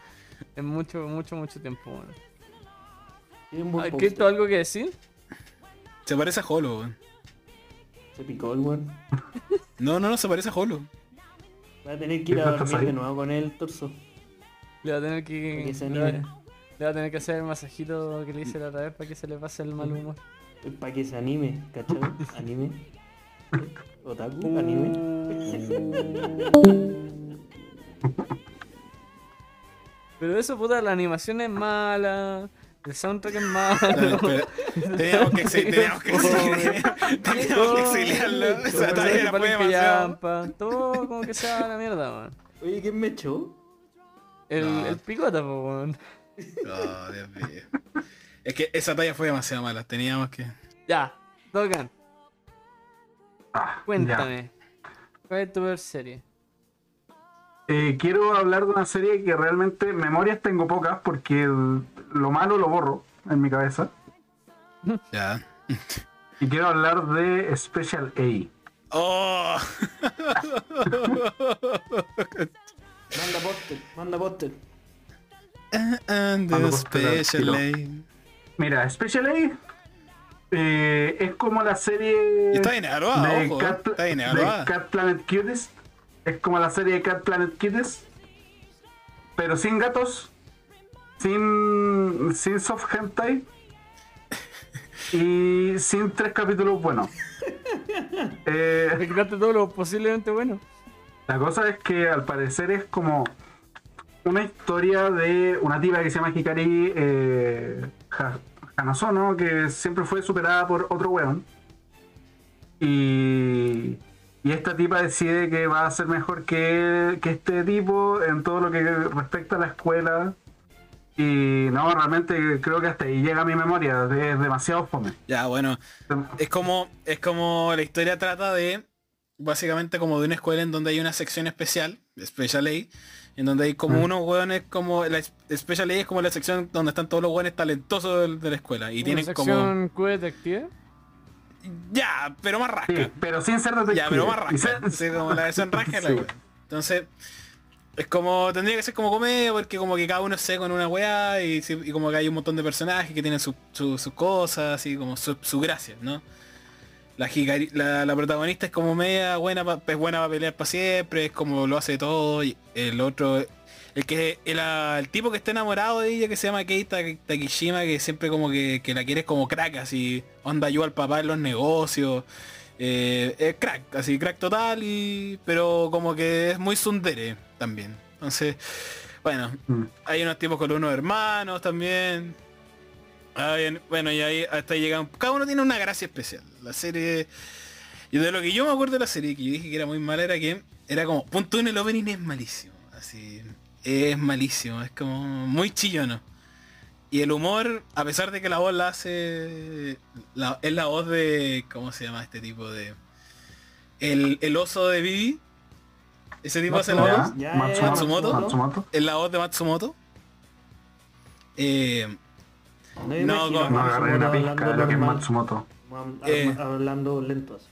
en mucho, mucho, mucho tiempo. weón. Tiene un buen ¿Hay algo que decir? Se parece a Holo, weón. Se picó el weón. [laughs] No, no, no, se parece a Holo. Va a tener que ir a ¿Estás dormir de nuevo con el torso. Le va a tener que... Que se le va- anime. Le va a tener que hacer el masajito que le hice la otra vez para que se le pase el mal humor. Para que se anime, ¿cachai? [laughs] Anime. Otaku, anime. Pero eso, puta, la animación es mala, el soundtrack es malo. [laughs] Teníamos que, exi- teníamos que, que exiliarlo. Esa era fue demasiado. Todo como que se va a la mierda, man. Oye, ¿quién me echó? El, No. el picota, po, weón. Oh, Dios mío. Es que esa talla fue demasiado mala. Teníamos que. Ya, Dogan, Ah, ya. cuéntame. ¿Cuál es tu peor serie? Eh, quiero hablar de una serie que realmente memorias tengo pocas porque el- lo malo lo borro en mi cabeza. Ya. Y quiero hablar de Special A. Oh. Manda póster, manda póster. And the special lane. Mira, Special A eh, es como la serie Y está de ojo. Cat, Está. Cat Planet Cuties. Es como la serie de Cat Planet Cuties. Pero sin gatos. Sin, sin soft hentai. [laughs] Y sin tres capítulos buenos. [laughs] Eh, todo lo posiblemente bueno. La cosa es que al parecer es como una historia de una tipa que se llama Hikari eh, que siempre fue superada por otro weón. Y, y esta tipa decide que va a ser mejor que, que este tipo en todo lo que respecta a la escuela. Y no, realmente creo que hasta ahí llega mi memoria, es demasiado fome. Ya, bueno. Es como, es como la historia trata de, básicamente como de una escuela en donde hay una sección especial, Special A, en donde hay como Mm. unos hueones como, la Special A es como la sección donde están todos los hueones talentosos de, de la escuela. Y tienen Una como... sección Q detective. Ya, pero más rasca. Sí, pero sin ser detective. Ya, pero más rasca. Sí, como la versión [laughs] rasca de la Sí. wea. Entonces, es como, tendría que ser como comedia, porque como que cada uno se con una weá y, como que hay un montón de personajes que tienen sus su, sus cosas y como su, su gracia, ¿no? La, la, la protagonista es como media buena, pa- es buena para pelear para siempre, es como lo hace todo, y el otro, el que el, el tipo que está enamorado de ella que se llama Keita Takishima, que siempre como que, que la quiere como crack, así, onda ayuda al papá en los negocios, eh, es crack, así crack total, y pero como que es muy sundere también. Entonces, bueno, Mm. hay unos tipos con unos hermanos también. Bueno, y ahí hasta ahí llegan. Cada uno tiene una gracia especial. La serie. Y de lo que yo me acuerdo de la serie, que yo dije que era muy mala, era que era como. Punto en el opening es malísimo. Así. Es malísimo. Es como muy chillono. Y el humor, a pesar de que la voz la hace. la- es la voz de. ¿Cómo se llama este tipo de. El, el oso de Vivi. Ese tipo hace la voz. Ya, Matsumoto. Matsumoto. Matsumoto. Es la voz de Matsumoto. Eh, No, No, No agarré una Matsumoto pizca de lo que es normal, Matsumoto. am- Eh. Hablando lento así.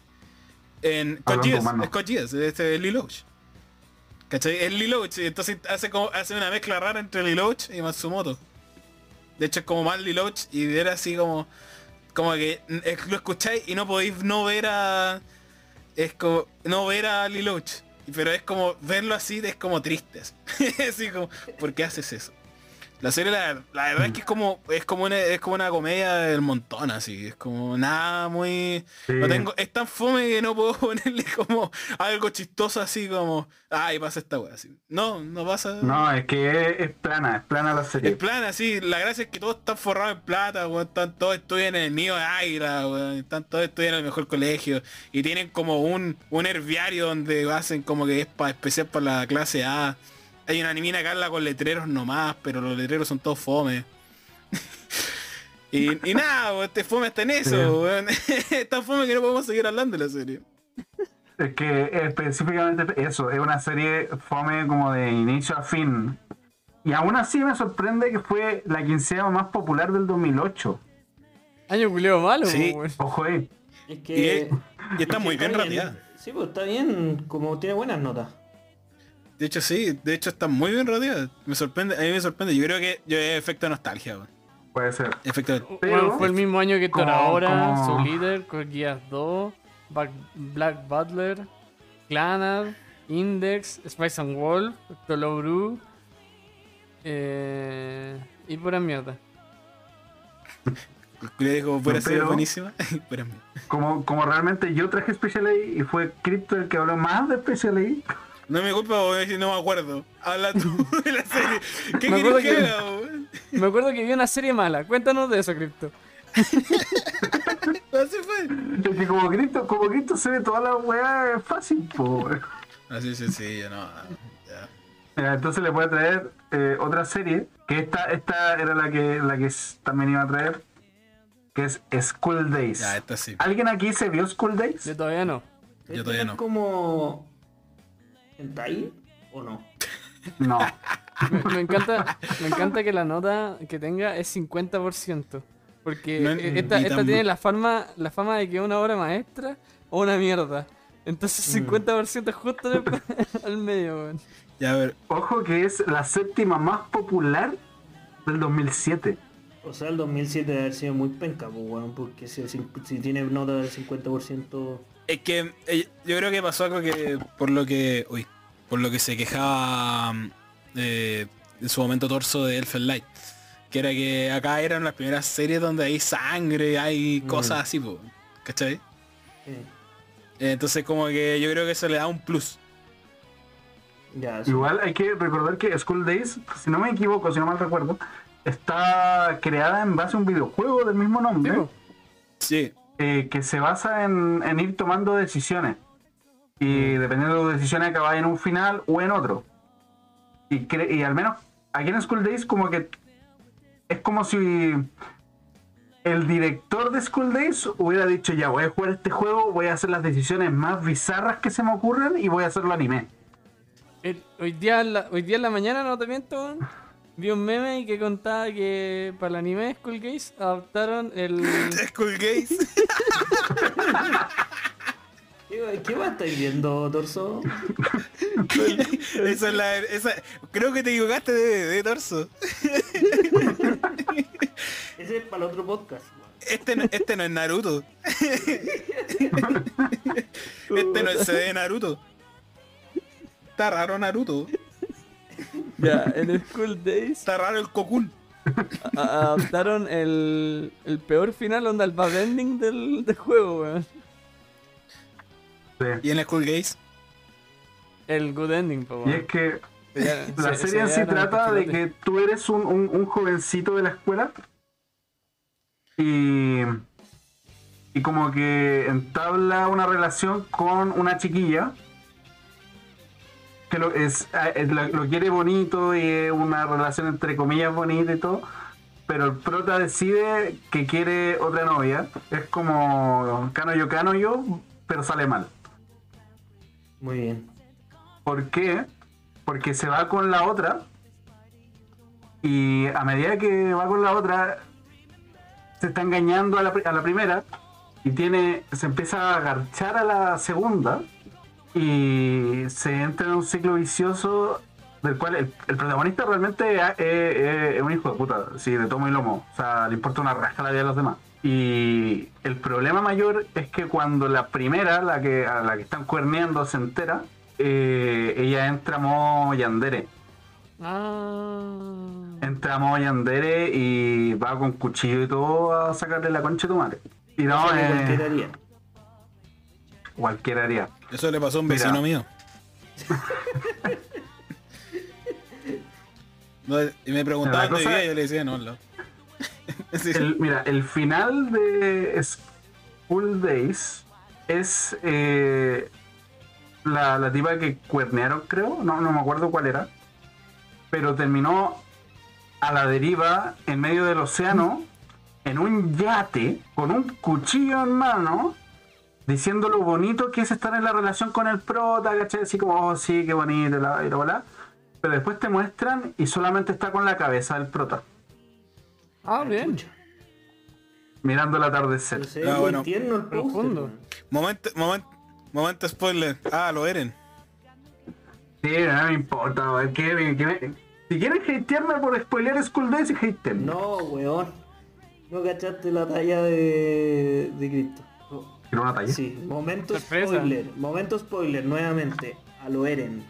en Hablando Code Geass, humano. es Code Geass, este es Liloach. ¿Cachai? Es Liloach, y entonces hace como hace una mezcla rara entre Liloach y Matsumoto. De hecho es como más Liloch y era así como. Como que eh, lo escucháis y no podéis no ver a. Es como. No ver a Liloch. Pero es como. Verlo así es como triste. [laughs] así como. ¿Por qué haces eso? La serie la, la verdad es que es como es como una, es como una comedia del montón así, es como nada muy Sí. no tengo es tan fome que no puedo [laughs] ponerle como algo chistoso así como ay pasa esta wea así. No, no pasa. No, es que es, es plana, es plana la serie. En plan así, la gracia es que todos están forrados en plata, weón, están, todos estudian en el nido de Águila, weón, están todos estudian en el mejor colegio y tienen como un, un herbiario donde hacen como que es para especial para la clase A. Hay una nimina Carla con letreros nomás, pero los letreros son todos fome. [laughs] y, y nada, este fome está en eso, Sí. weón. [laughs] es tan fome que no podemos seguir hablando de la serie. Es que específicamente eso, es una serie fome como de inicio a fin. Y aún así me sorprende que fue la quinceava más popular del 2008. Año culeo malo, Sí. Ojo ahí. Es Y, que... y está muy bien radiada. Sí, pues está bien, como tiene buenas notas. De hecho sí, de hecho está muy bien radiada. Me sorprende, a mí me sorprende. Yo creo que yo es efecto de nostalgia, weón. Puede ser. Efecto Pero- Bueno, fue el mismo año que Toradora, como- Eater, Code Geass 2, Back- Black Butler, Clanad, Index, Spice and Wolf, Tolobru eh, y pura mierda. [laughs] Culiao dijo, fuera serie Pero- buenísima. [laughs] Como, como realmente yo traje Special A y fue Crypto el que habló más de Special A. No es mi culpa, weón, si no me acuerdo. Habla tú [laughs] de la serie. ¿Qué Me que que- [laughs] weón? Me acuerdo que vi una serie mala. Cuéntanos de eso, Crypto. [laughs] Así fue. Es que como Crypto, como Crypto se ve toda la weá es fácil, po. Así sencillo, no. Ya. Mira, entonces le voy a traer eh, otra serie, que esta, esta era la que, la que también iba a traer, que es School Days. Ya, esta sí. ¿Alguien aquí se vio School Days? Yo todavía no. Yo todavía ¿Es no. ¿Hentai? ¿O no? No. Me, [laughs] me encanta, me encanta que la nota que tenga es 50%. Porque No, eh, esta, esta tiene la fama, la fama de que es una obra maestra o una mierda. Entonces 50% es justo el- [laughs] al medio, weón. Ya, a ver. Ojo que es la séptima más popular del 2007. O sea, el 2007 debe haber sido muy penca, pues, weón, porque si, si, si tiene nota del 50%... Es que eh, yo creo que pasó algo que por lo que. Uy. Por lo que se quejaba mm, eh, en su momento torso de Elfen Light. Que era que acá eran las primeras series donde hay sangre, hay cosas así, po, ¿cachai? eh, Entonces como que yo creo que eso le da un plus. ya, sí. Igual hay que recordar que School Days, si no me equivoco, si no mal recuerdo, está creada en base a un videojuego del mismo nombre. Sí. Eh, que se basa en, en ir tomando decisiones. Y dependiendo de tus decisiones acabas en un final o en otro. Y, cre- y al menos aquí en School Days como que es como si el director de School Days hubiera dicho ya voy a jugar este juego, voy a hacer las decisiones más bizarras que se me ocurran y voy a hacerlo anime. El- hoy, día en la, hoy día en la mañana, no te miento, vi un meme y que contaba que para el anime Skull Gaze adaptaron el... [laughs] School Gaze. ¿Qué, ¿Qué va a estar viendo, Torso? esa es la. Esa, creo que te equivocaste de, de torso. Ese es para el otro podcast. Este no, este no es Naruto. este no es CD de Naruto. Está raro Naruto. Ya, en Skull Days Está raro el Cocoon. a- adaptaron el, el peor final, onda el bad ending del, del juego, weón. Sí. Y en School Gaze. El good ending, po, Y weón. es que Ya, La se- serie en se sí trata de que tú eres un, un- un jovencito de la escuela y, y como que entabla una relación con una chiquilla que lo, es, eh, lo, lo quiere bonito y es una relación entre comillas bonita y todo, pero el prota decide que quiere otra novia. Es como cano yo, cano yo, pero sale mal. Muy bien. ¿Por qué? Porque se va con la otra y a medida que va con la otra se está engañando a la, a la primera y tiene se empieza a agarchar a la segunda y se entra en un ciclo vicioso del cual el, el protagonista realmente es, es- es un hijo de puta, sí, de tomo y lomo. O sea, le importa una rasca la vida de los demás. Y el problema mayor es que cuando la primera, la que, a la que están cuerneando, se entera, eh, ella entra a modo yandere. Ah. Entra a modo yandere y va con cuchillo y todo a sacarle la concha de tu madre. Y no, que eh, cualquiera haría. cualquiera haría. Eso le pasó a un Mira. vecino mío. No, y me preguntaba dónde cosa- vivía y yo le decía, no, no. [laughs] Sí. El- mira, el final de School Days es eh, la, la tipa que cuernearon, creo, no, no me acuerdo cuál era, pero terminó a la deriva en medio del océano en un yate con un cuchillo en mano diciendo lo bonito que es estar en la relación con el prota, ¿cachai? Así como, oh sí, qué bonito, la, y la. Pero después te muestran y solamente está con la cabeza del prota, Ah, bien. Mirando el atardecer. Se Ah, bueno. tierno el Profundo. Momento, momento, momento spoiler. Ah, lo Eren. Sí, no me importa, weón. que, que me- Si quieren hatearme por spoiler School Days, hateen. No, weón. No cachaste la talla de, de Cristo. ¿Quiero una talla? Sí, momento Sorpresa. spoiler. Momento spoiler, nuevamente. A lo Eren.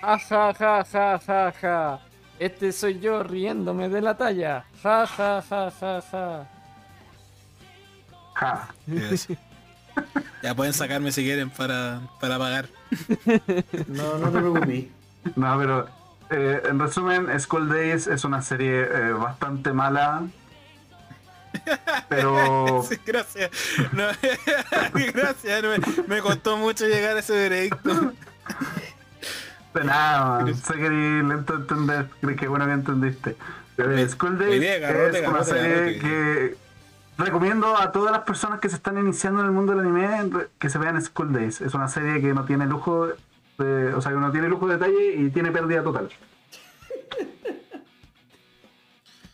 Ja, ja, ja, ja, ja, ja. Este soy yo riéndome de la talla. Ja, ja, ja, ja, ja. Ja. Ya pueden sacarme si quieren para, para pagar. [laughs] No, no te preocupes. No, pero eh, en resumen, School Days es una serie eh, bastante mala. Pero [laughs] Sí, gracias. No, [laughs] gracias. Me, me costó mucho llegar a ese veredicto. de nada, man. sé que lento de entender, creo que bueno que entendiste. Pero Me- School Days idea, garrote, es una garrote, serie garrote. que recomiendo a todas las personas que se están iniciando en el mundo del anime que se vean School Days. Es una serie que no tiene lujo de, o sea, que no tiene lujo de detalle y tiene pérdida total.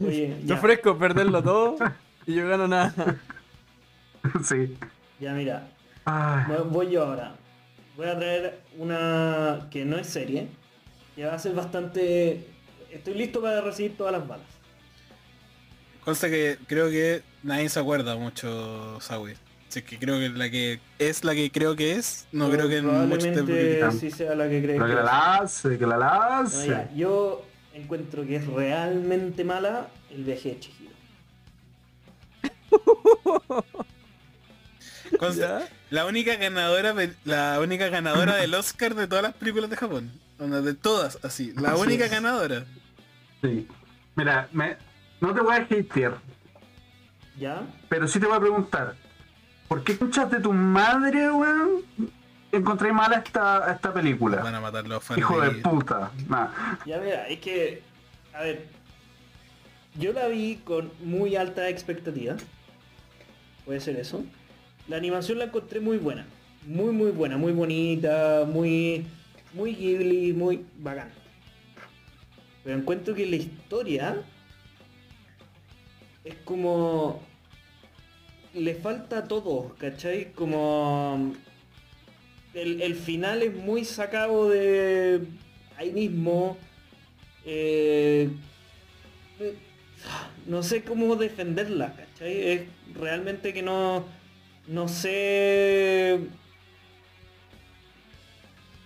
Oye, Te ofrezco perderlo todo [laughs] y yo gano nada. [laughs] sí. ya mira. Ay. Voy- yo ahora. Voy a traer una que no es serie. Que va a ser bastante... Estoy listo para recibir todas las balas. Consta que creo que nadie se acuerda mucho, Sawi. Así que creo que la que es la que creo que es, no creo que mucho te Probablemente sí sea la que crees Pero que que la es. lance, que la No, lance. ya, Yo encuentro que es realmente mala el viaje de Chihiro. [laughs] Consta- la única ganadora la única ganadora del Oscar de todas las películas de Japón. De todas, así. La Así única es. ganadora. Sí. Mira, me- no te voy a hatear, ¿Ya? pero sí te voy a preguntar. ¿Por qué escuchas de tu madre, weón? Encontré mala esta, esta película. Van a matar los fans. Hijo de de- puta. Nah. Ya mira, es que... A ver. Yo la vi con muy alta expectativa. Puede ser eso. La animación la encontré muy buena. Muy muy buena, muy bonita, muy... Muy Ghibli, muy bacán. Pero encuentro que la historia es como le falta todo, ¿cachai? Como el, final es muy sacado de ahí mismo. eh, no sé cómo defenderla, ¿cachai? Realmente que no, no sé...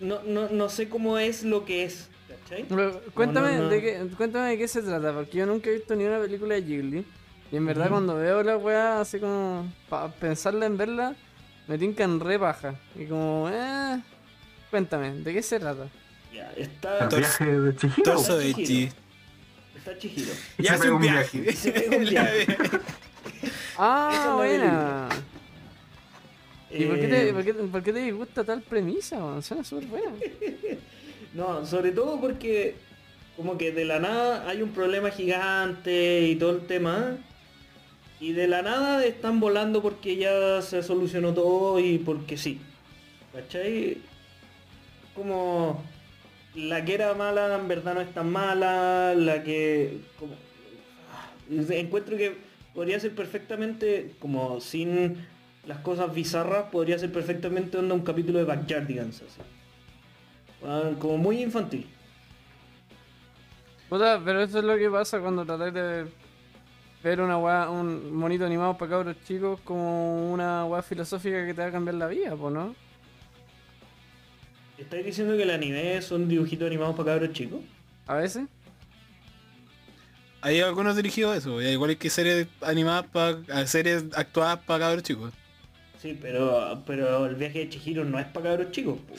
No, no, no sé cómo es lo que es, ¿cachai? Pero, Cuéntame, no, no. De qué, cuéntame de qué se trata, porque yo nunca he visto ni una película de Ghibli. Y en verdad cuando veo la weá así como para pensarla en verla, me tincan re paja. Y como, eh, cuéntame, ¿de qué se trata? Ya, El está, Torso- viaje de Chihiro. Torso de Chihiro. Chi. está Chihiro. Y Y se hace viaje. Un viaje. [laughs] Ah, [laughs] buena. ¿Y por qué, te, Eh, por, qué, por qué te gusta tal premisa? weón? Suena súper buena. [laughs] No, sobre todo porque como que de la nada hay un problema gigante y todo el tema. Y de la nada están volando porque ya se solucionó todo y porque sí. ¿Cachai? Como la que era mala en verdad no es tan mala, la que como encuentro que podría ser perfectamente como sin las cosas bizarras, podría ser perfectamente onda un capítulo de Backyardigans así. Como muy infantil. Puta, pero eso es lo que pasa cuando tratáis de ver una weá, un monito animado para cabros chicos como una weá filosófica que te va a cambiar la vida, pues, ¿no? ¿Estáis diciendo que el anime son dibujitos animados para cabros chicos? A veces. Hay algunos dirigidos a eso, y igual que series animadas para series actuadas para cabros chicos. Sí, pero, pero el viaje de Chihiro no es para cabros chicos. po.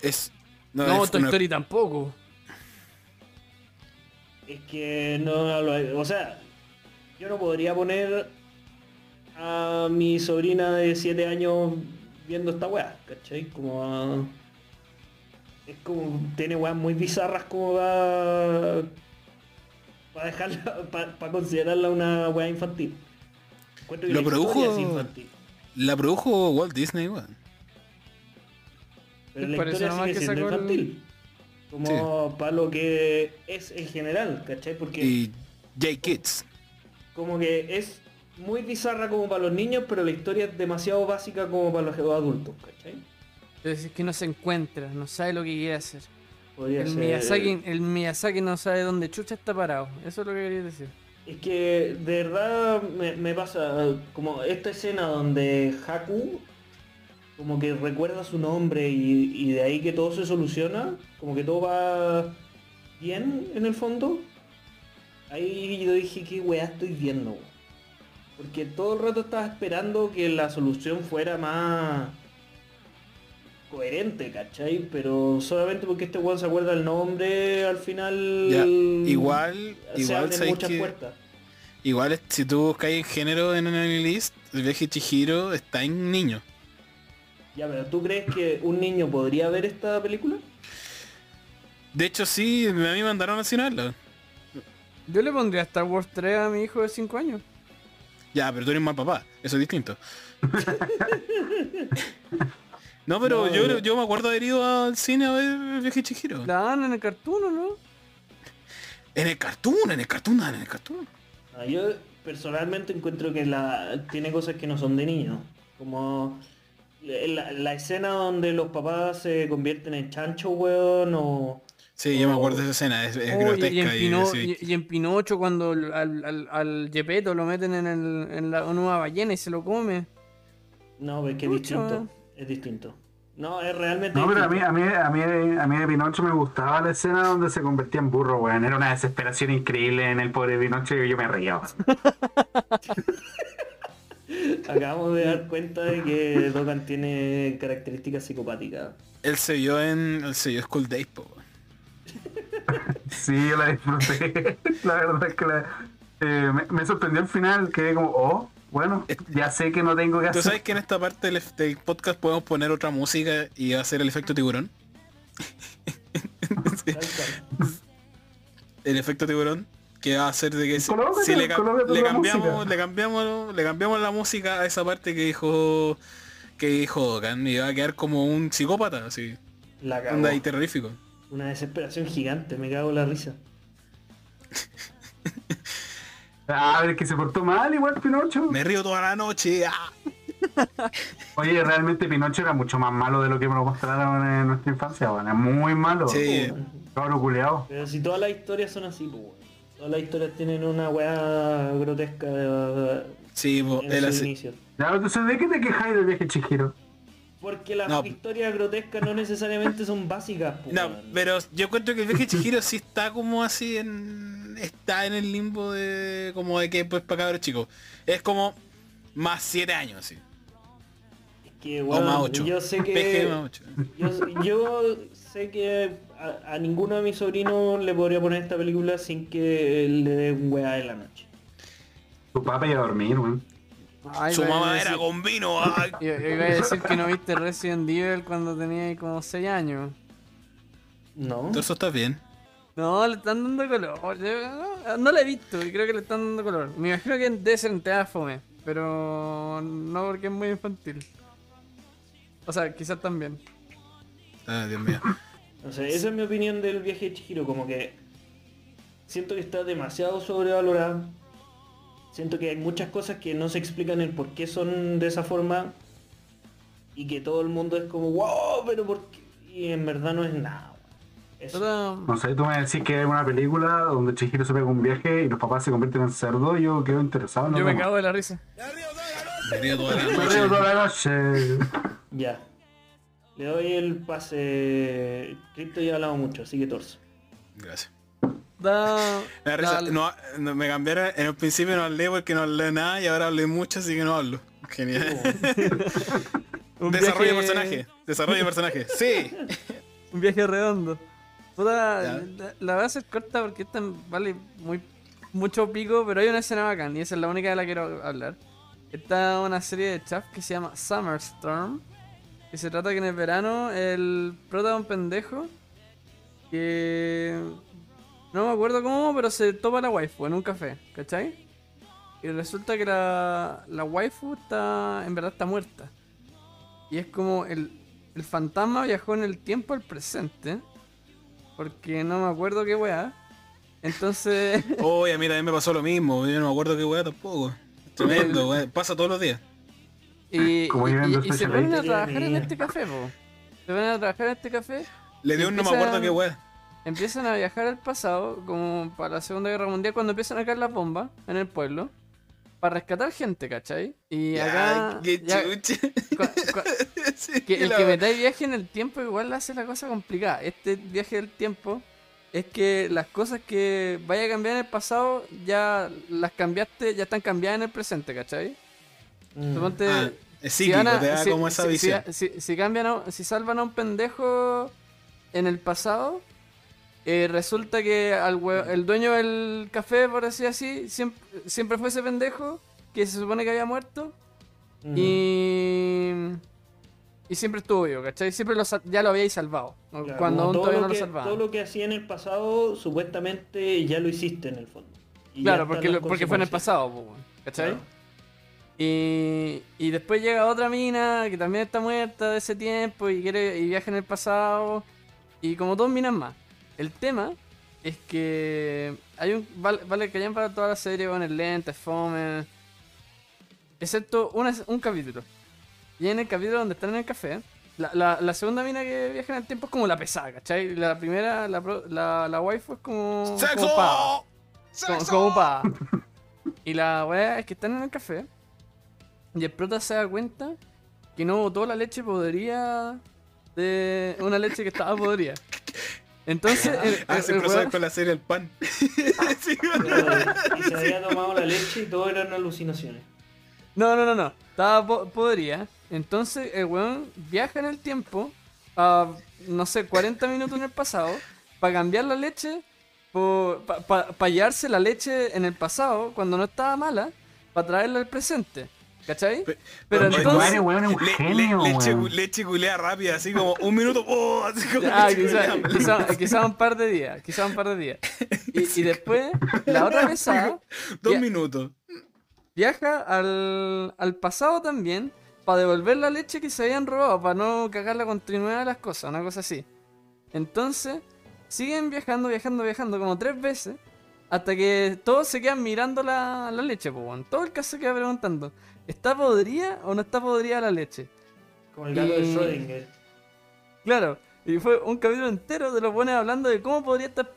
Es. No, es Toy una- Story tampoco. Es que no lo O sea, yo no podría poner a mi sobrina de 7 años viendo esta weá, ¿cachai? Como a- Es como. Tiene weas muy bizarras como va. Para dejarla. Para considerarla una weá infantil. Encuentro que Lo la produjo- es infantil. La produjo Walt Disney, weón. Pero la por historia sigue que siendo el- infantil. Como para lo que es en general, ¿cachai? Porque Y J-Kids. como que es muy bizarra como para los niños, pero la historia es demasiado básica como para los adultos, ¿cachai? Es decir, que no se encuentra, no sabe lo que quiere hacer. Podría El ser- Miyazaki, el Miyazaki no sabe dónde chucha está parado. Eso es lo que quería decir. Es que de verdad me, me pasa como esta escena donde Haku como que recuerda su nombre y, y de ahí que todo se soluciona, como que todo va bien en el fondo. Ahí yo dije, ¿qué weá estoy viendo? weón?". Porque todo el rato estaba esperando que la solución fuera más coherente, ¿cachai? Pero solamente porque este weón se acuerda el nombre, al final... Ya, igual, se igual abren muchas que- puertas. Igual si tú buscáis en género en el list, el viaje Chihiro está en niño. Ya, pero ¿tú crees que un niño podría ver esta película? De hecho sí, a mí me mandaron a verla. Yo le pondría Star Wars 3 a mi hijo de 5 años. Ya, pero tú eres mal papá, eso es distinto. [laughs] no, pero No, yo, yo- yo me acuerdo de haber ido al cine a ver el viaje Chihiro. La dan en el cartoon, ¿o ¿no? En el cartoon, en el cartoon, en el cartoon. Ah, yo personalmente encuentro que la tiene cosas que no son de niños. Como la, la escena donde los papás se convierten en chancho, weón, o... Sí, yo me acuerdo de esa escena, es, es Oh, grotesca. y en y- Pino- sí. y- y en Pinocho cuando al, al, al, Gepetto lo meten en, el, en la nueva ballena y se lo come. No, es que es distinto. Es distinto. No, es realmente No, pero a mí, a mí, a mí, a mí de Pinocho me gustaba la escena donde se convertía en burro, weón. Era una desesperación increíble en el pobre Pinocho y yo me reía. [laughs] Acabamos de dar cuenta de que Dogan tiene características psicopáticas. Él se vio en. Él se vio School Days, po. [laughs] Sí, yo la disfruté. [laughs] la verdad es que la- eh, me, me sorprendió el final, quedé como, oh, bueno, ya sé que no tengo que ¿Tú hacer. sabes que en esta parte del, del podcast podemos poner otra música y hacer el efecto tiburón? [laughs] Sí, el efecto tiburón que va a hacer de que si, si le, le cambiamos le cambiamos le cambiamos la música a esa parte que dijo que dijo y va a quedar como un psicópata así La cagó. onda y terrorífico Una desesperación gigante, me cago en la risa. [laughs] Ah, es que se portó mal igual Pinocho. me río toda la noche ah. [laughs] Oye, realmente Pinocho era mucho más malo de lo que me lo mostraron en nuestra infancia, weón. Es muy malo. Sí. Cabro culeado. Pero si todas las historias son así, pues. Todas las historias tienen una weá grotesca eh, sí en su hace- inicio. Ya, entonces, ¿de qué te quejáis del viaje de Chihiro? Porque las No. historias grotescas no necesariamente son básicas, pues, no pero yo encuentro que el viaje de Chihiro sí está como así en está en el limbo de como de que pues para cabros chicos es como más 7 años sí Es que, o weón, más 8 yo sé que... más 8 [laughs] Yo, yo sé que a, a ninguno de mis sobrinos le podría poner esta película sin que le dé un weá en la noche. Tu papá iba a dormir, weón. Ay, su mamá decir- era con vino [laughs] ay. Yo, yo iba a decir que no viste Resident Evil cuando tenía como 6 años. ¿No? eso está bien No, le están dando color. Yo- No, no la he visto y creo que le están dando color. Me imagino que en teatro fome, pero no porque es muy infantil. O sea, quizás también. ah, Dios mío [laughs] O sea, esa es mi opinión del viaje de Chihiro, como que siento que está demasiado sobrevalorada. Siento que hay muchas cosas que no se explican el por qué son de esa forma y que todo el mundo es como, wow, pero por qué. y en verdad no es nada. No sé, tú me decís que hay una película donde Chihiro se pega un viaje y los papás se convierten en cerdo, yo quedo interesado. ¿no? Yo me cago de la risa. Me río toda la Me noche. río toda la noche. Ya. Le doy el pase. Crypto ya he hablado mucho, así que torso. Gracias. Da, Me da risa. No, no, me cambiaron, en el principio no hablé porque no hablé nada y ahora hablé mucho así que no hablo. Genial. [laughs] Desarrollo de viaje- personaje. Desarrollo de personaje. Sí. [laughs] Un viaje redondo. Puta, la, la voy a hacer corta porque esta vale muy mucho pico, pero hay una escena bacán y esa es la única de la que quiero hablar. Esta es una serie de chaff que se llama Summer Storm. Que se trata que en el verano el prota es un pendejo que no me acuerdo cómo, pero se topa la waifu en un café, ¿cachai? Y resulta que la, la waifu está en verdad está muerta. Y es como el, el fantasma viajó en el tiempo al presente. Porque no me acuerdo qué weá. Entonces, [laughs] Oye, a mí también me pasó lo mismo. Yo no me acuerdo qué weá tampoco. Tremendo, [laughs] weá. Pasa todos los días. y, [laughs] y- se ponen a trabajar en este café, po. Se ponen a trabajar en este café. Le dio un no me acuerdo qué weá. Empiezan a viajar al pasado, como para la Segunda Guerra Mundial, cuando empiezan a caer las bombas en el pueblo. Para rescatar gente, ¿cachai? Y acá... Ya, qué ya- cua- cua- [laughs] Sí, que el la que weá. metáis viaje en el tiempo igual hace la cosa complicada. Este viaje del tiempo es que las cosas que vaya a cambiar en el pasado ya las cambiaste, ya están cambiadas en el presente, ¿cachai? Mm. Suponte, Ah, es si psíquico, a- te da si- como esa si- visión. Si, si- si cambian a- si salvan a un pendejo en el pasado, eh, resulta que al hue- el dueño del café, por así así, siempre, siempre fue ese pendejo que se supone que había muerto. Mm. Y. Y siempre estuvo vivo, ¿cachai? Siempre lo ya lo habíais salvado. cuando aún todavía lo no lo salvaban. Todo lo que hacía en el pasado, supuestamente ya lo hiciste en el fondo. Y Claro, porque, las lo- porque fue en el pasado, ¿cachai? Claro. Y, y después llega otra mina que también está muerta de ese tiempo y quiere y viaja en el pasado. Y como dos minas más. El tema es que hay un. Vale, vale que hayan para toda la serie con el lente, fome. Excepto una- un capítulo. Y en el capítulo donde están en el café, la, la, la segunda mina que viaja en el tiempo es como la pesada, ¿cachai? La primera, la, la, la waifu es como. ¡Sexo! Como, como pa. Y la weá es que están en el café. Y el prota se da cuenta que no botó la leche podrida de una leche que estaba podrida. [laughs] Entonces, el, Ah, el- se el weón- con la serie El Pan. [laughs] Sí, se había tomado la leche y todo eran alucinaciones. No, no, no, no. Estaba po- podrida. Entonces el weón viaja en el tiempo a, no sé, 40 minutos en el pasado para cambiar la leche, para llevarse la leche en el pasado cuando no estaba mala, para traerla al presente. ¿Cachai? Pe- Pero Oye, entonces... un Le- genio, le- leche, weón. leche culea rápida, así como un minuto. [laughs] ¡oh! así como Ah, leche quizá, culea. quizá- quizá un par de días, quizá un par de días. [laughs] Y, y después, la otra [laughs] pesada Dos minutos. viaja al, al pasado también para devolver la leche que se habían robado, para no cagar la continuidad de las cosas, una cosa así. Entonces, siguen viajando, viajando, viajando como tres veces, hasta que todos se quedan mirando la, la leche, pues, weón. todo el caso se queda preguntando, ¿está podrida o no está podrida la leche? Como el gato de Schrödinger. Claro, y fue un capítulo entero de los buenos hablando de cómo podría estar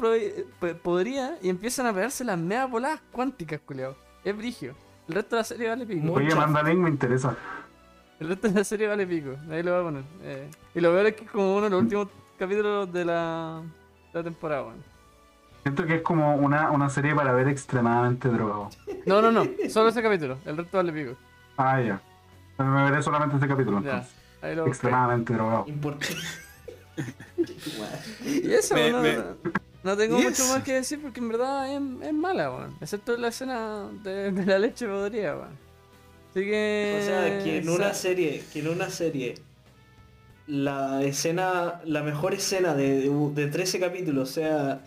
podría y empiezan a pegarse las megas voladas cuánticas, culiao. Es brigio. El resto de la serie vale pico. Oye, Mucha. Mandalín me interesa. El resto de la serie vale pico. Ahí lo voy a poner. Eh, y lo peor es que es como uno de los últimos capítulos de la, de la temporada, weón. Siento que es como una, una serie para ver extremadamente drogado. No, no, no. Solo ese capítulo. El resto vale pico. Ah, ya. Me veré solamente este capítulo Ya. entonces. Ahí lo. Extremadamente drogado. Importante. Y eso, Me- no, me- no tengo ¿Y mucho eso? más que decir porque en verdad es, es mala, weón. Excepto la escena de, de la leche podría, weón. Así que... O sea, que en una serie, que en una serie, la escena, la mejor escena de, de, de 13 capítulos sea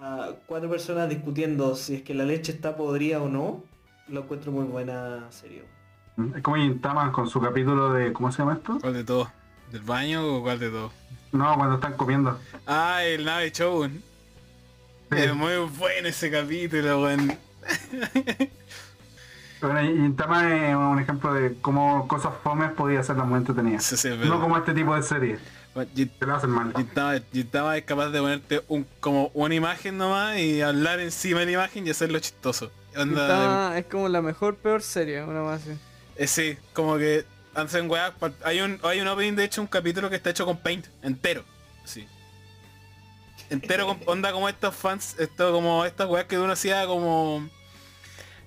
a cuatro personas discutiendo si es que la leche está podrida o no, lo encuentro muy buena serie. Es como Gintama con su capítulo de. ¿Cómo se llama esto? ¿Cuál de todos? ¿Del baño o cuál de todos? No, cuando están comiendo. Ah, el nave show. Es muy bueno ese capítulo, weón. [laughs] Bueno, Gintama es un ejemplo de cómo cosas fomes podía hacerlas muy entretenidas. Sí, sí, No como este tipo de serie. Bueno, Te lo hacen mal. Gintama, Gintama es capaz de ponerte un, como una imagen nomás y hablar encima de la imagen y hacerlo chistoso. Onda, Gintama es como la mejor, peor serie, una más así. Eh, sí, como que hacen weas. Hay un, hay un opening, de hecho, un capítulo que está hecho con paint, entero. Sí. Entero con [laughs] onda como estos fans, esto como estas weas que uno hacía como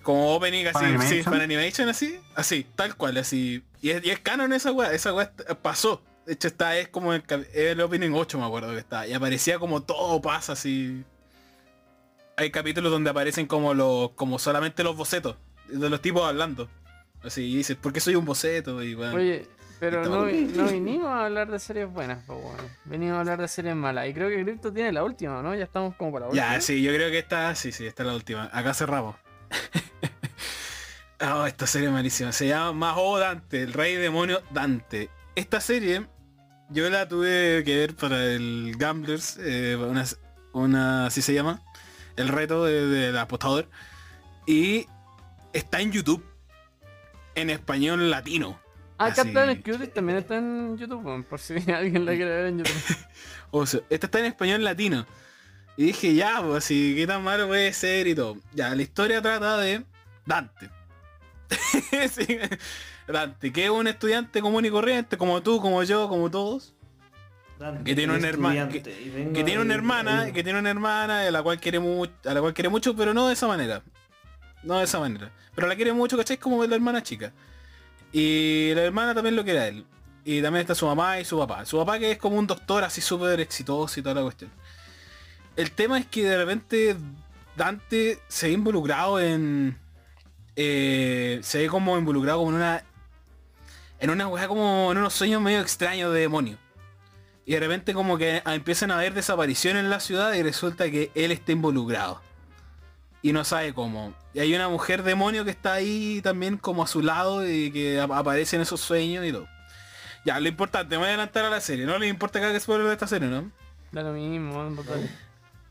como opening así, ¿Fan sí, animation? así, así, tal cual, así. Y es, y es canon esa wea, esa wea pasó. De hecho está, es como el, el opening 8 me acuerdo que está. Y aparecía como todo pasa así. Hay capítulos donde aparecen como los, como solamente los bocetos, de los tipos hablando. Así dices, ¿por qué soy un boceto? Y bueno. Oye, pero no, vi- no vinimos a hablar de series buenas, pues bueno. Venimos a hablar de series malas. Y creo que Crypto tiene la última, ¿no? Ya estamos como para la última. Ya, sí, yo creo que esta, sí, sí, esta es la última. Acá cerramos. [laughs] oh, esta serie es malísima. Se llama Maho Dante, el rey demonio Dante. Esta serie yo la tuve que ver para el Gamblers, eh, una, una, así se llama, el reto de- del apostador. Y está en YouTube, en español latino. Ah. Captain Cutie también está en YouTube, por si [laughs] alguien la quiere ver en YouTube. [laughs] O sea, esta está en español latino. Y dije, ya, pues así, qué tan malo puede ser y todo. Ya, la historia trata de Dante. [laughs] Sí, Dante, que es un estudiante común y corriente, como tú, como yo, como todos. Dante, Que tiene una hermana- venga Que tiene una hermana, que tiene una hermana a la cual quiere mucho, a la cual quiere mucho, pero no de esa manera. No de esa manera. Pero la quiere mucho, ¿cachai? Como la hermana chica. Y la hermana también lo quiere a él. Y también está su mamá y su papá. Su papá que es como un doctor así súper exitoso y toda la cuestión. El tema es que de repente Dante se ve involucrado en... eh, se ve como involucrado como en una... En una weá como en unos sueños medio extraños de demonio. Y de repente como que empiezan a haber desapariciones en la ciudad y resulta que él está involucrado. Y no sabe cómo. Y hay una mujer demonio que está ahí también como a su lado y que ap- aparece en esos sueños y todo. Ya, lo importante, me voy a adelantar a la serie. No le importa que haga spoiler de esta serie, ¿no? Da lo mismo, total.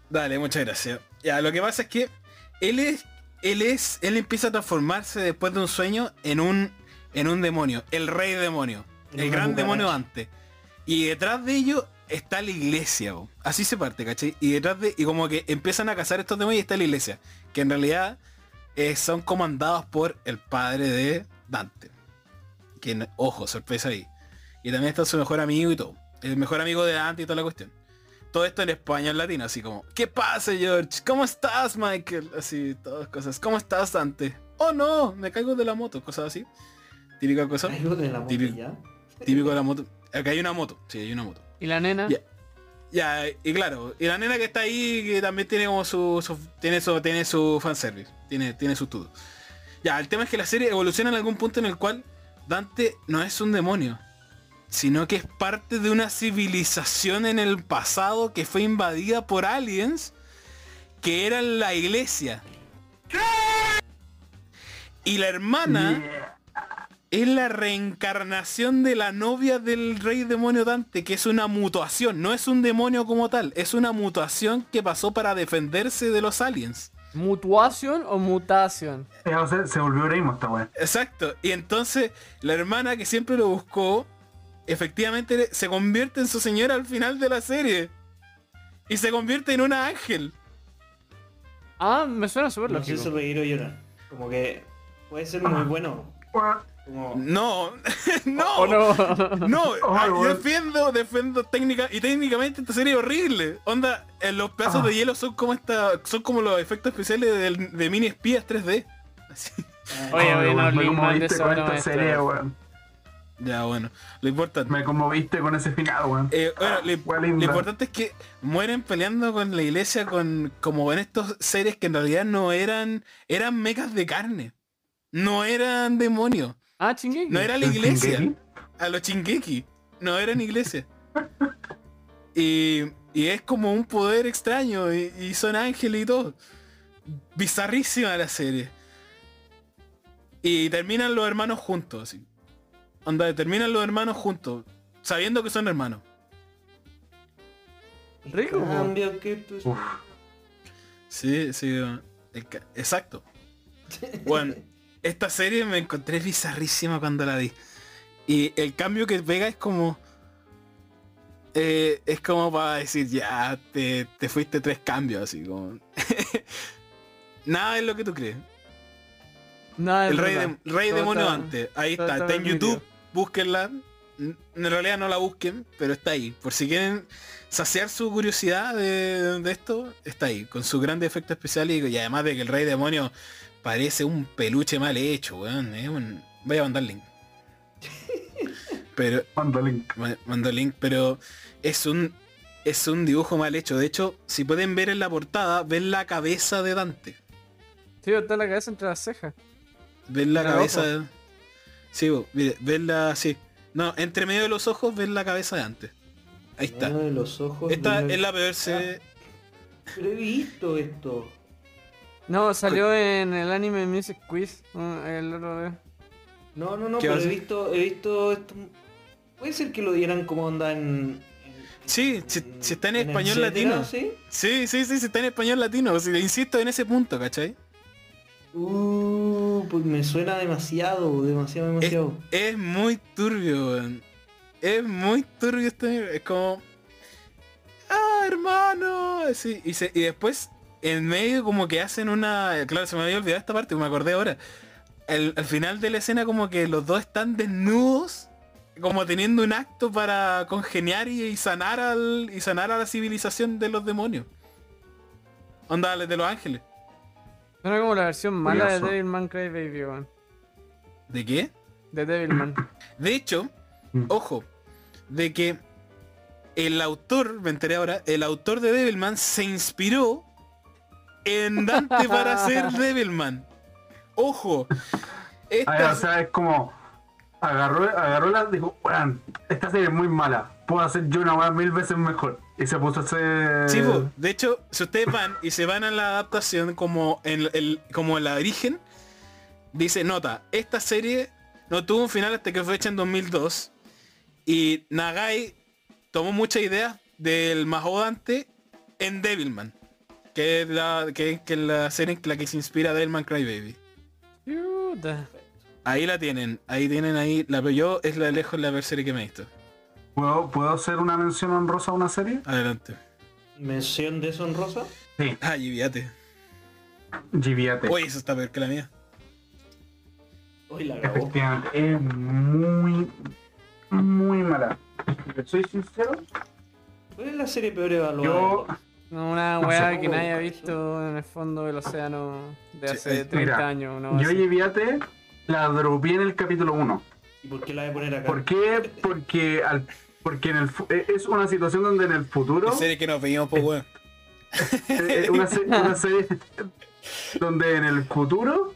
Dale, muchas gracias. Ya, lo que pasa es que él es, él es, él empieza a transformarse después de un sueño en un, en un demonio, el rey demonio, el gran demonio antes. Y detrás de ello está la iglesia, bo. así se parte, ¿cachai? Y detrás de, y como que empiezan a cazar estos demonios y está la iglesia, que en realidad eh, son comandados por el padre de Dante. Que, ojo, sorpresa ahí. Y también está su mejor amigo y todo. El mejor amigo de Dante y toda la cuestión todo esto en español latino, así como, ¿qué pasa George? ¿Cómo estás Michael? Así, todas cosas. ¿Cómo estás Dante? Oh no, me caigo de la moto, cosas así. Típica cosa. Algo de la moto Típico. ya. Típico de la moto. Acá hay una moto, sí, hay una moto. ¿Y la nena? Ya. Ya, y claro, y la nena que está ahí, que también tiene como su, su- tiene su, tiene su fanservice, tiene, tiene su todo. Ya, el tema es que la serie evoluciona en algún punto en el cual Dante no es un demonio, sino que es parte de una civilización en el pasado que fue invadida por aliens que eran la iglesia. Y la hermana es la reencarnación de la novia del rey demonio Dante, que es una mutación, no es un demonio como tal, es una mutación que pasó para defenderse de los aliens. ¿Mutuación o mutación? Eh, o sea, se volvió Raymond esta weá. Exacto. Y entonces la hermana que siempre lo buscó, efectivamente se convierte en su señora al final de la serie. Y se convierte en una ángel. Ah, me suena súper No sé lógico. si reír o llorar. Como que puede ser muy bueno. Como... No, [laughs] no, ¿O no? [laughs] No, [laughs] Oh, ah, yo defiendo, defiendo técnica y técnicamente esta serie es horrible. Onda, eh, los pedazos Ah. de hielo son como esta, son como los efectos especiales del- de, mini espías 3D. Así. Oye, Oh, oye, no me de conmoviste con esta serie, weón. Ya bueno, lo importante. Me conmoviste con ese final, weón. eh, bueno, lo, importante es que mueren peleando con la iglesia con como en estos seres que en realidad no eran eran mecas de carne. No eran demonios. Ah, chingue. No era la ¿El iglesia. A los chingeki. No eran iglesia. [laughs] y, y es como un poder extraño. Y, y son ángeles y todo. Bizarrísima la serie. Y terminan los hermanos juntos, así. Onda, terminan los hermanos juntos. Sabiendo que son hermanos. Rico. Cambio que tú-. Sí, sí. Exacto. [laughs] Bueno, esta serie me encontré bizarrísima cuando la vi. Y el cambio que pega es como... eh, es como para decir, ya, te, te fuiste tres cambios, así como... [laughs] Nada es lo que tú crees. El rey, de, rey demonio antes. Ahí está, está está en. YouTube, búsquenla. En realidad no la busquen, pero está ahí. Por si quieren saciar su curiosidad de, de esto, está ahí, con su grande efecto especial y, y además de que el rey demonio parece un peluche mal hecho, weón. Es un... Voy a mandar link. Pero, [laughs] Mando link. ma- mando link, pero es un es un dibujo mal hecho. De hecho, si pueden ver en la portada, ven la cabeza de Dante. Sí, está la cabeza entre las cejas. Ven la cabeza de... Sí, mire, ven la... Sí. No, entre medio de los ojos ven la cabeza de Dante. Ahí está. Uno de los ojos. Esta es la peor serie... Pero he visto esto. No, salió en el anime Music Quiz el otro día. No, no, no, ¿Qué pero he visto, he visto esto. Puede ser que lo dieran como onda en. en- Sí, si, si está en español etcétera, latino. ¿sí? Sí, sí, sí, si está en español latino. Si, insisto en ese punto, ¿cachai? Uh, pues me suena demasiado, demasiado, Es, demasiado. es muy turbio, weón. Es muy turbio este... Es como... Ah, hermano. Sí, y, se- y después, en medio como que hacen una... Claro, se me había olvidado esta parte, me acordé ahora. El- al final de la escena como que los dos están desnudos, como teniendo un acto para congeniar y, y sanar al y sanar a la civilización de los demonios. Onda, de los ángeles. Suena como la versión mala de. Devilman Crybaby, weón. ¿De qué? De Devilman. De hecho, Mm. ojo, de que el autor, me enteré ahora, el autor de Devilman se inspiró en Dante para hacer [laughs] Devilman. Ojo. Esta, Ah, o sea, es como agarró, agarró la, dijo, "Weón, esta serie es muy mala, puedo hacer yo una weá mil veces mejor. Y se puso a hacer. Sí, de hecho, si ustedes van y se van a la adaptación como en el como la origen, dice, nota, esta serie no tuvo un final hasta que fue hecha en 2002 y Nagai tomó muchas ideas del Mahou Dante en Devilman, que es la, que, que es la serie en la que se inspira Devilman Crybaby. Ahí la tienen, ahí tienen ahí, la pero yo es la de lejos la peor serie que me he visto. ¿Puedo, ¿Puedo hacer una mención honrosa a una serie? Adelante. Mención deshonrosa. Sí, Ah, Yiviate. Giviate. Uy, eso está peor que la mía. Hoy la grabó. Efectivamente, es muy, muy mala. Soy sincero, ¿Cuál es la serie peor evaluada? yo, Una weá que nadie ha visto en el fondo del océano de hace eh, 30 mira, años. ¿no? yo Giviate la dropeé en el capítulo 1. ¿Y por qué la voy a poner acá? ¿Por qué? Porque, al, porque en el, eh, es una situación donde en el futuro... La serie que nos veíamos, pues, weón. Eh, una, se- [laughs] una serie [laughs] donde en el futuro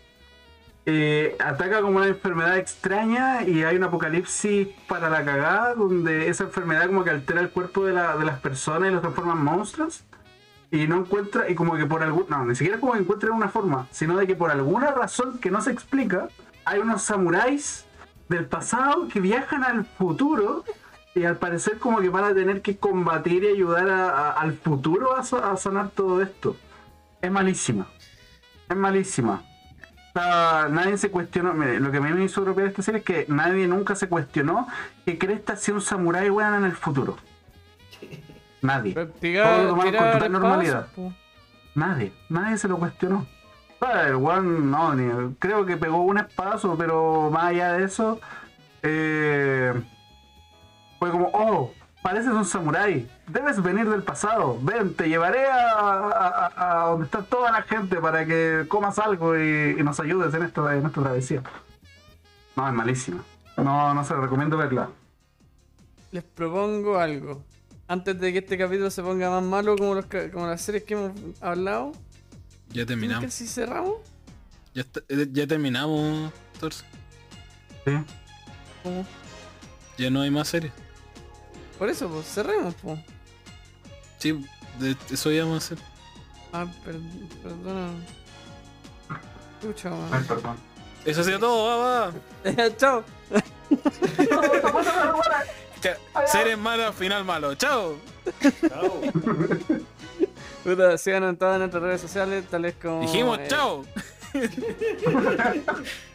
eh, ataca como una enfermedad extraña y hay un apocalipsis para la cagada donde esa enfermedad como que altera el cuerpo de, la- de las personas y los transforma en monstruos y no encuentra y como que por algún no ni siquiera como que encuentran una forma sino de que por alguna razón que no se explica hay unos samuráis del pasado que viajan al futuro y al parecer como que van a tener que combatir y ayudar al futuro a, a sanar todo esto. Es malísima. Es malísima. Nadie se cuestionó. mire, lo que a mí me hizo dropear esta serie es que nadie nunca se cuestionó que Cresta sea un samurái weón en el futuro. Nadie. Todo Tirar, con normalidad. espacio. Nadie. Nadie se lo cuestionó. El weón, no, ni- creo que pegó un espazo, pero más allá de eso, eh, fue como, oh, pareces un samurái, debes venir del pasado, ven, te llevaré a, a- a- a donde está toda la gente para que comas algo y, y nos ayudes en, esto, en esta travesía. No, es malísima. No, no se lo recomiendo verla. Les propongo algo. Antes de que este capítulo se ponga más malo como, los, ca- como las series que hemos hablado, Ya ¿creen terminamos. que si cerramos? Ya, está- eh, ya terminamos, Torso. ¿sí? ¿Cómo? Ya no hay más series. Por eso, pues cerremos, pues. Sí, de, eso íbamos a hacer. Ah, per- perdona. Escucha, Ay, perdón. Eso ha sido todo, va, va. [laughs] Chao. [laughs] Series malas, final malo. Chao. Chao. [laughs] Puta, síganos en todas nuestras redes sociales, tales como. Dijimos eh, chao. [laughs]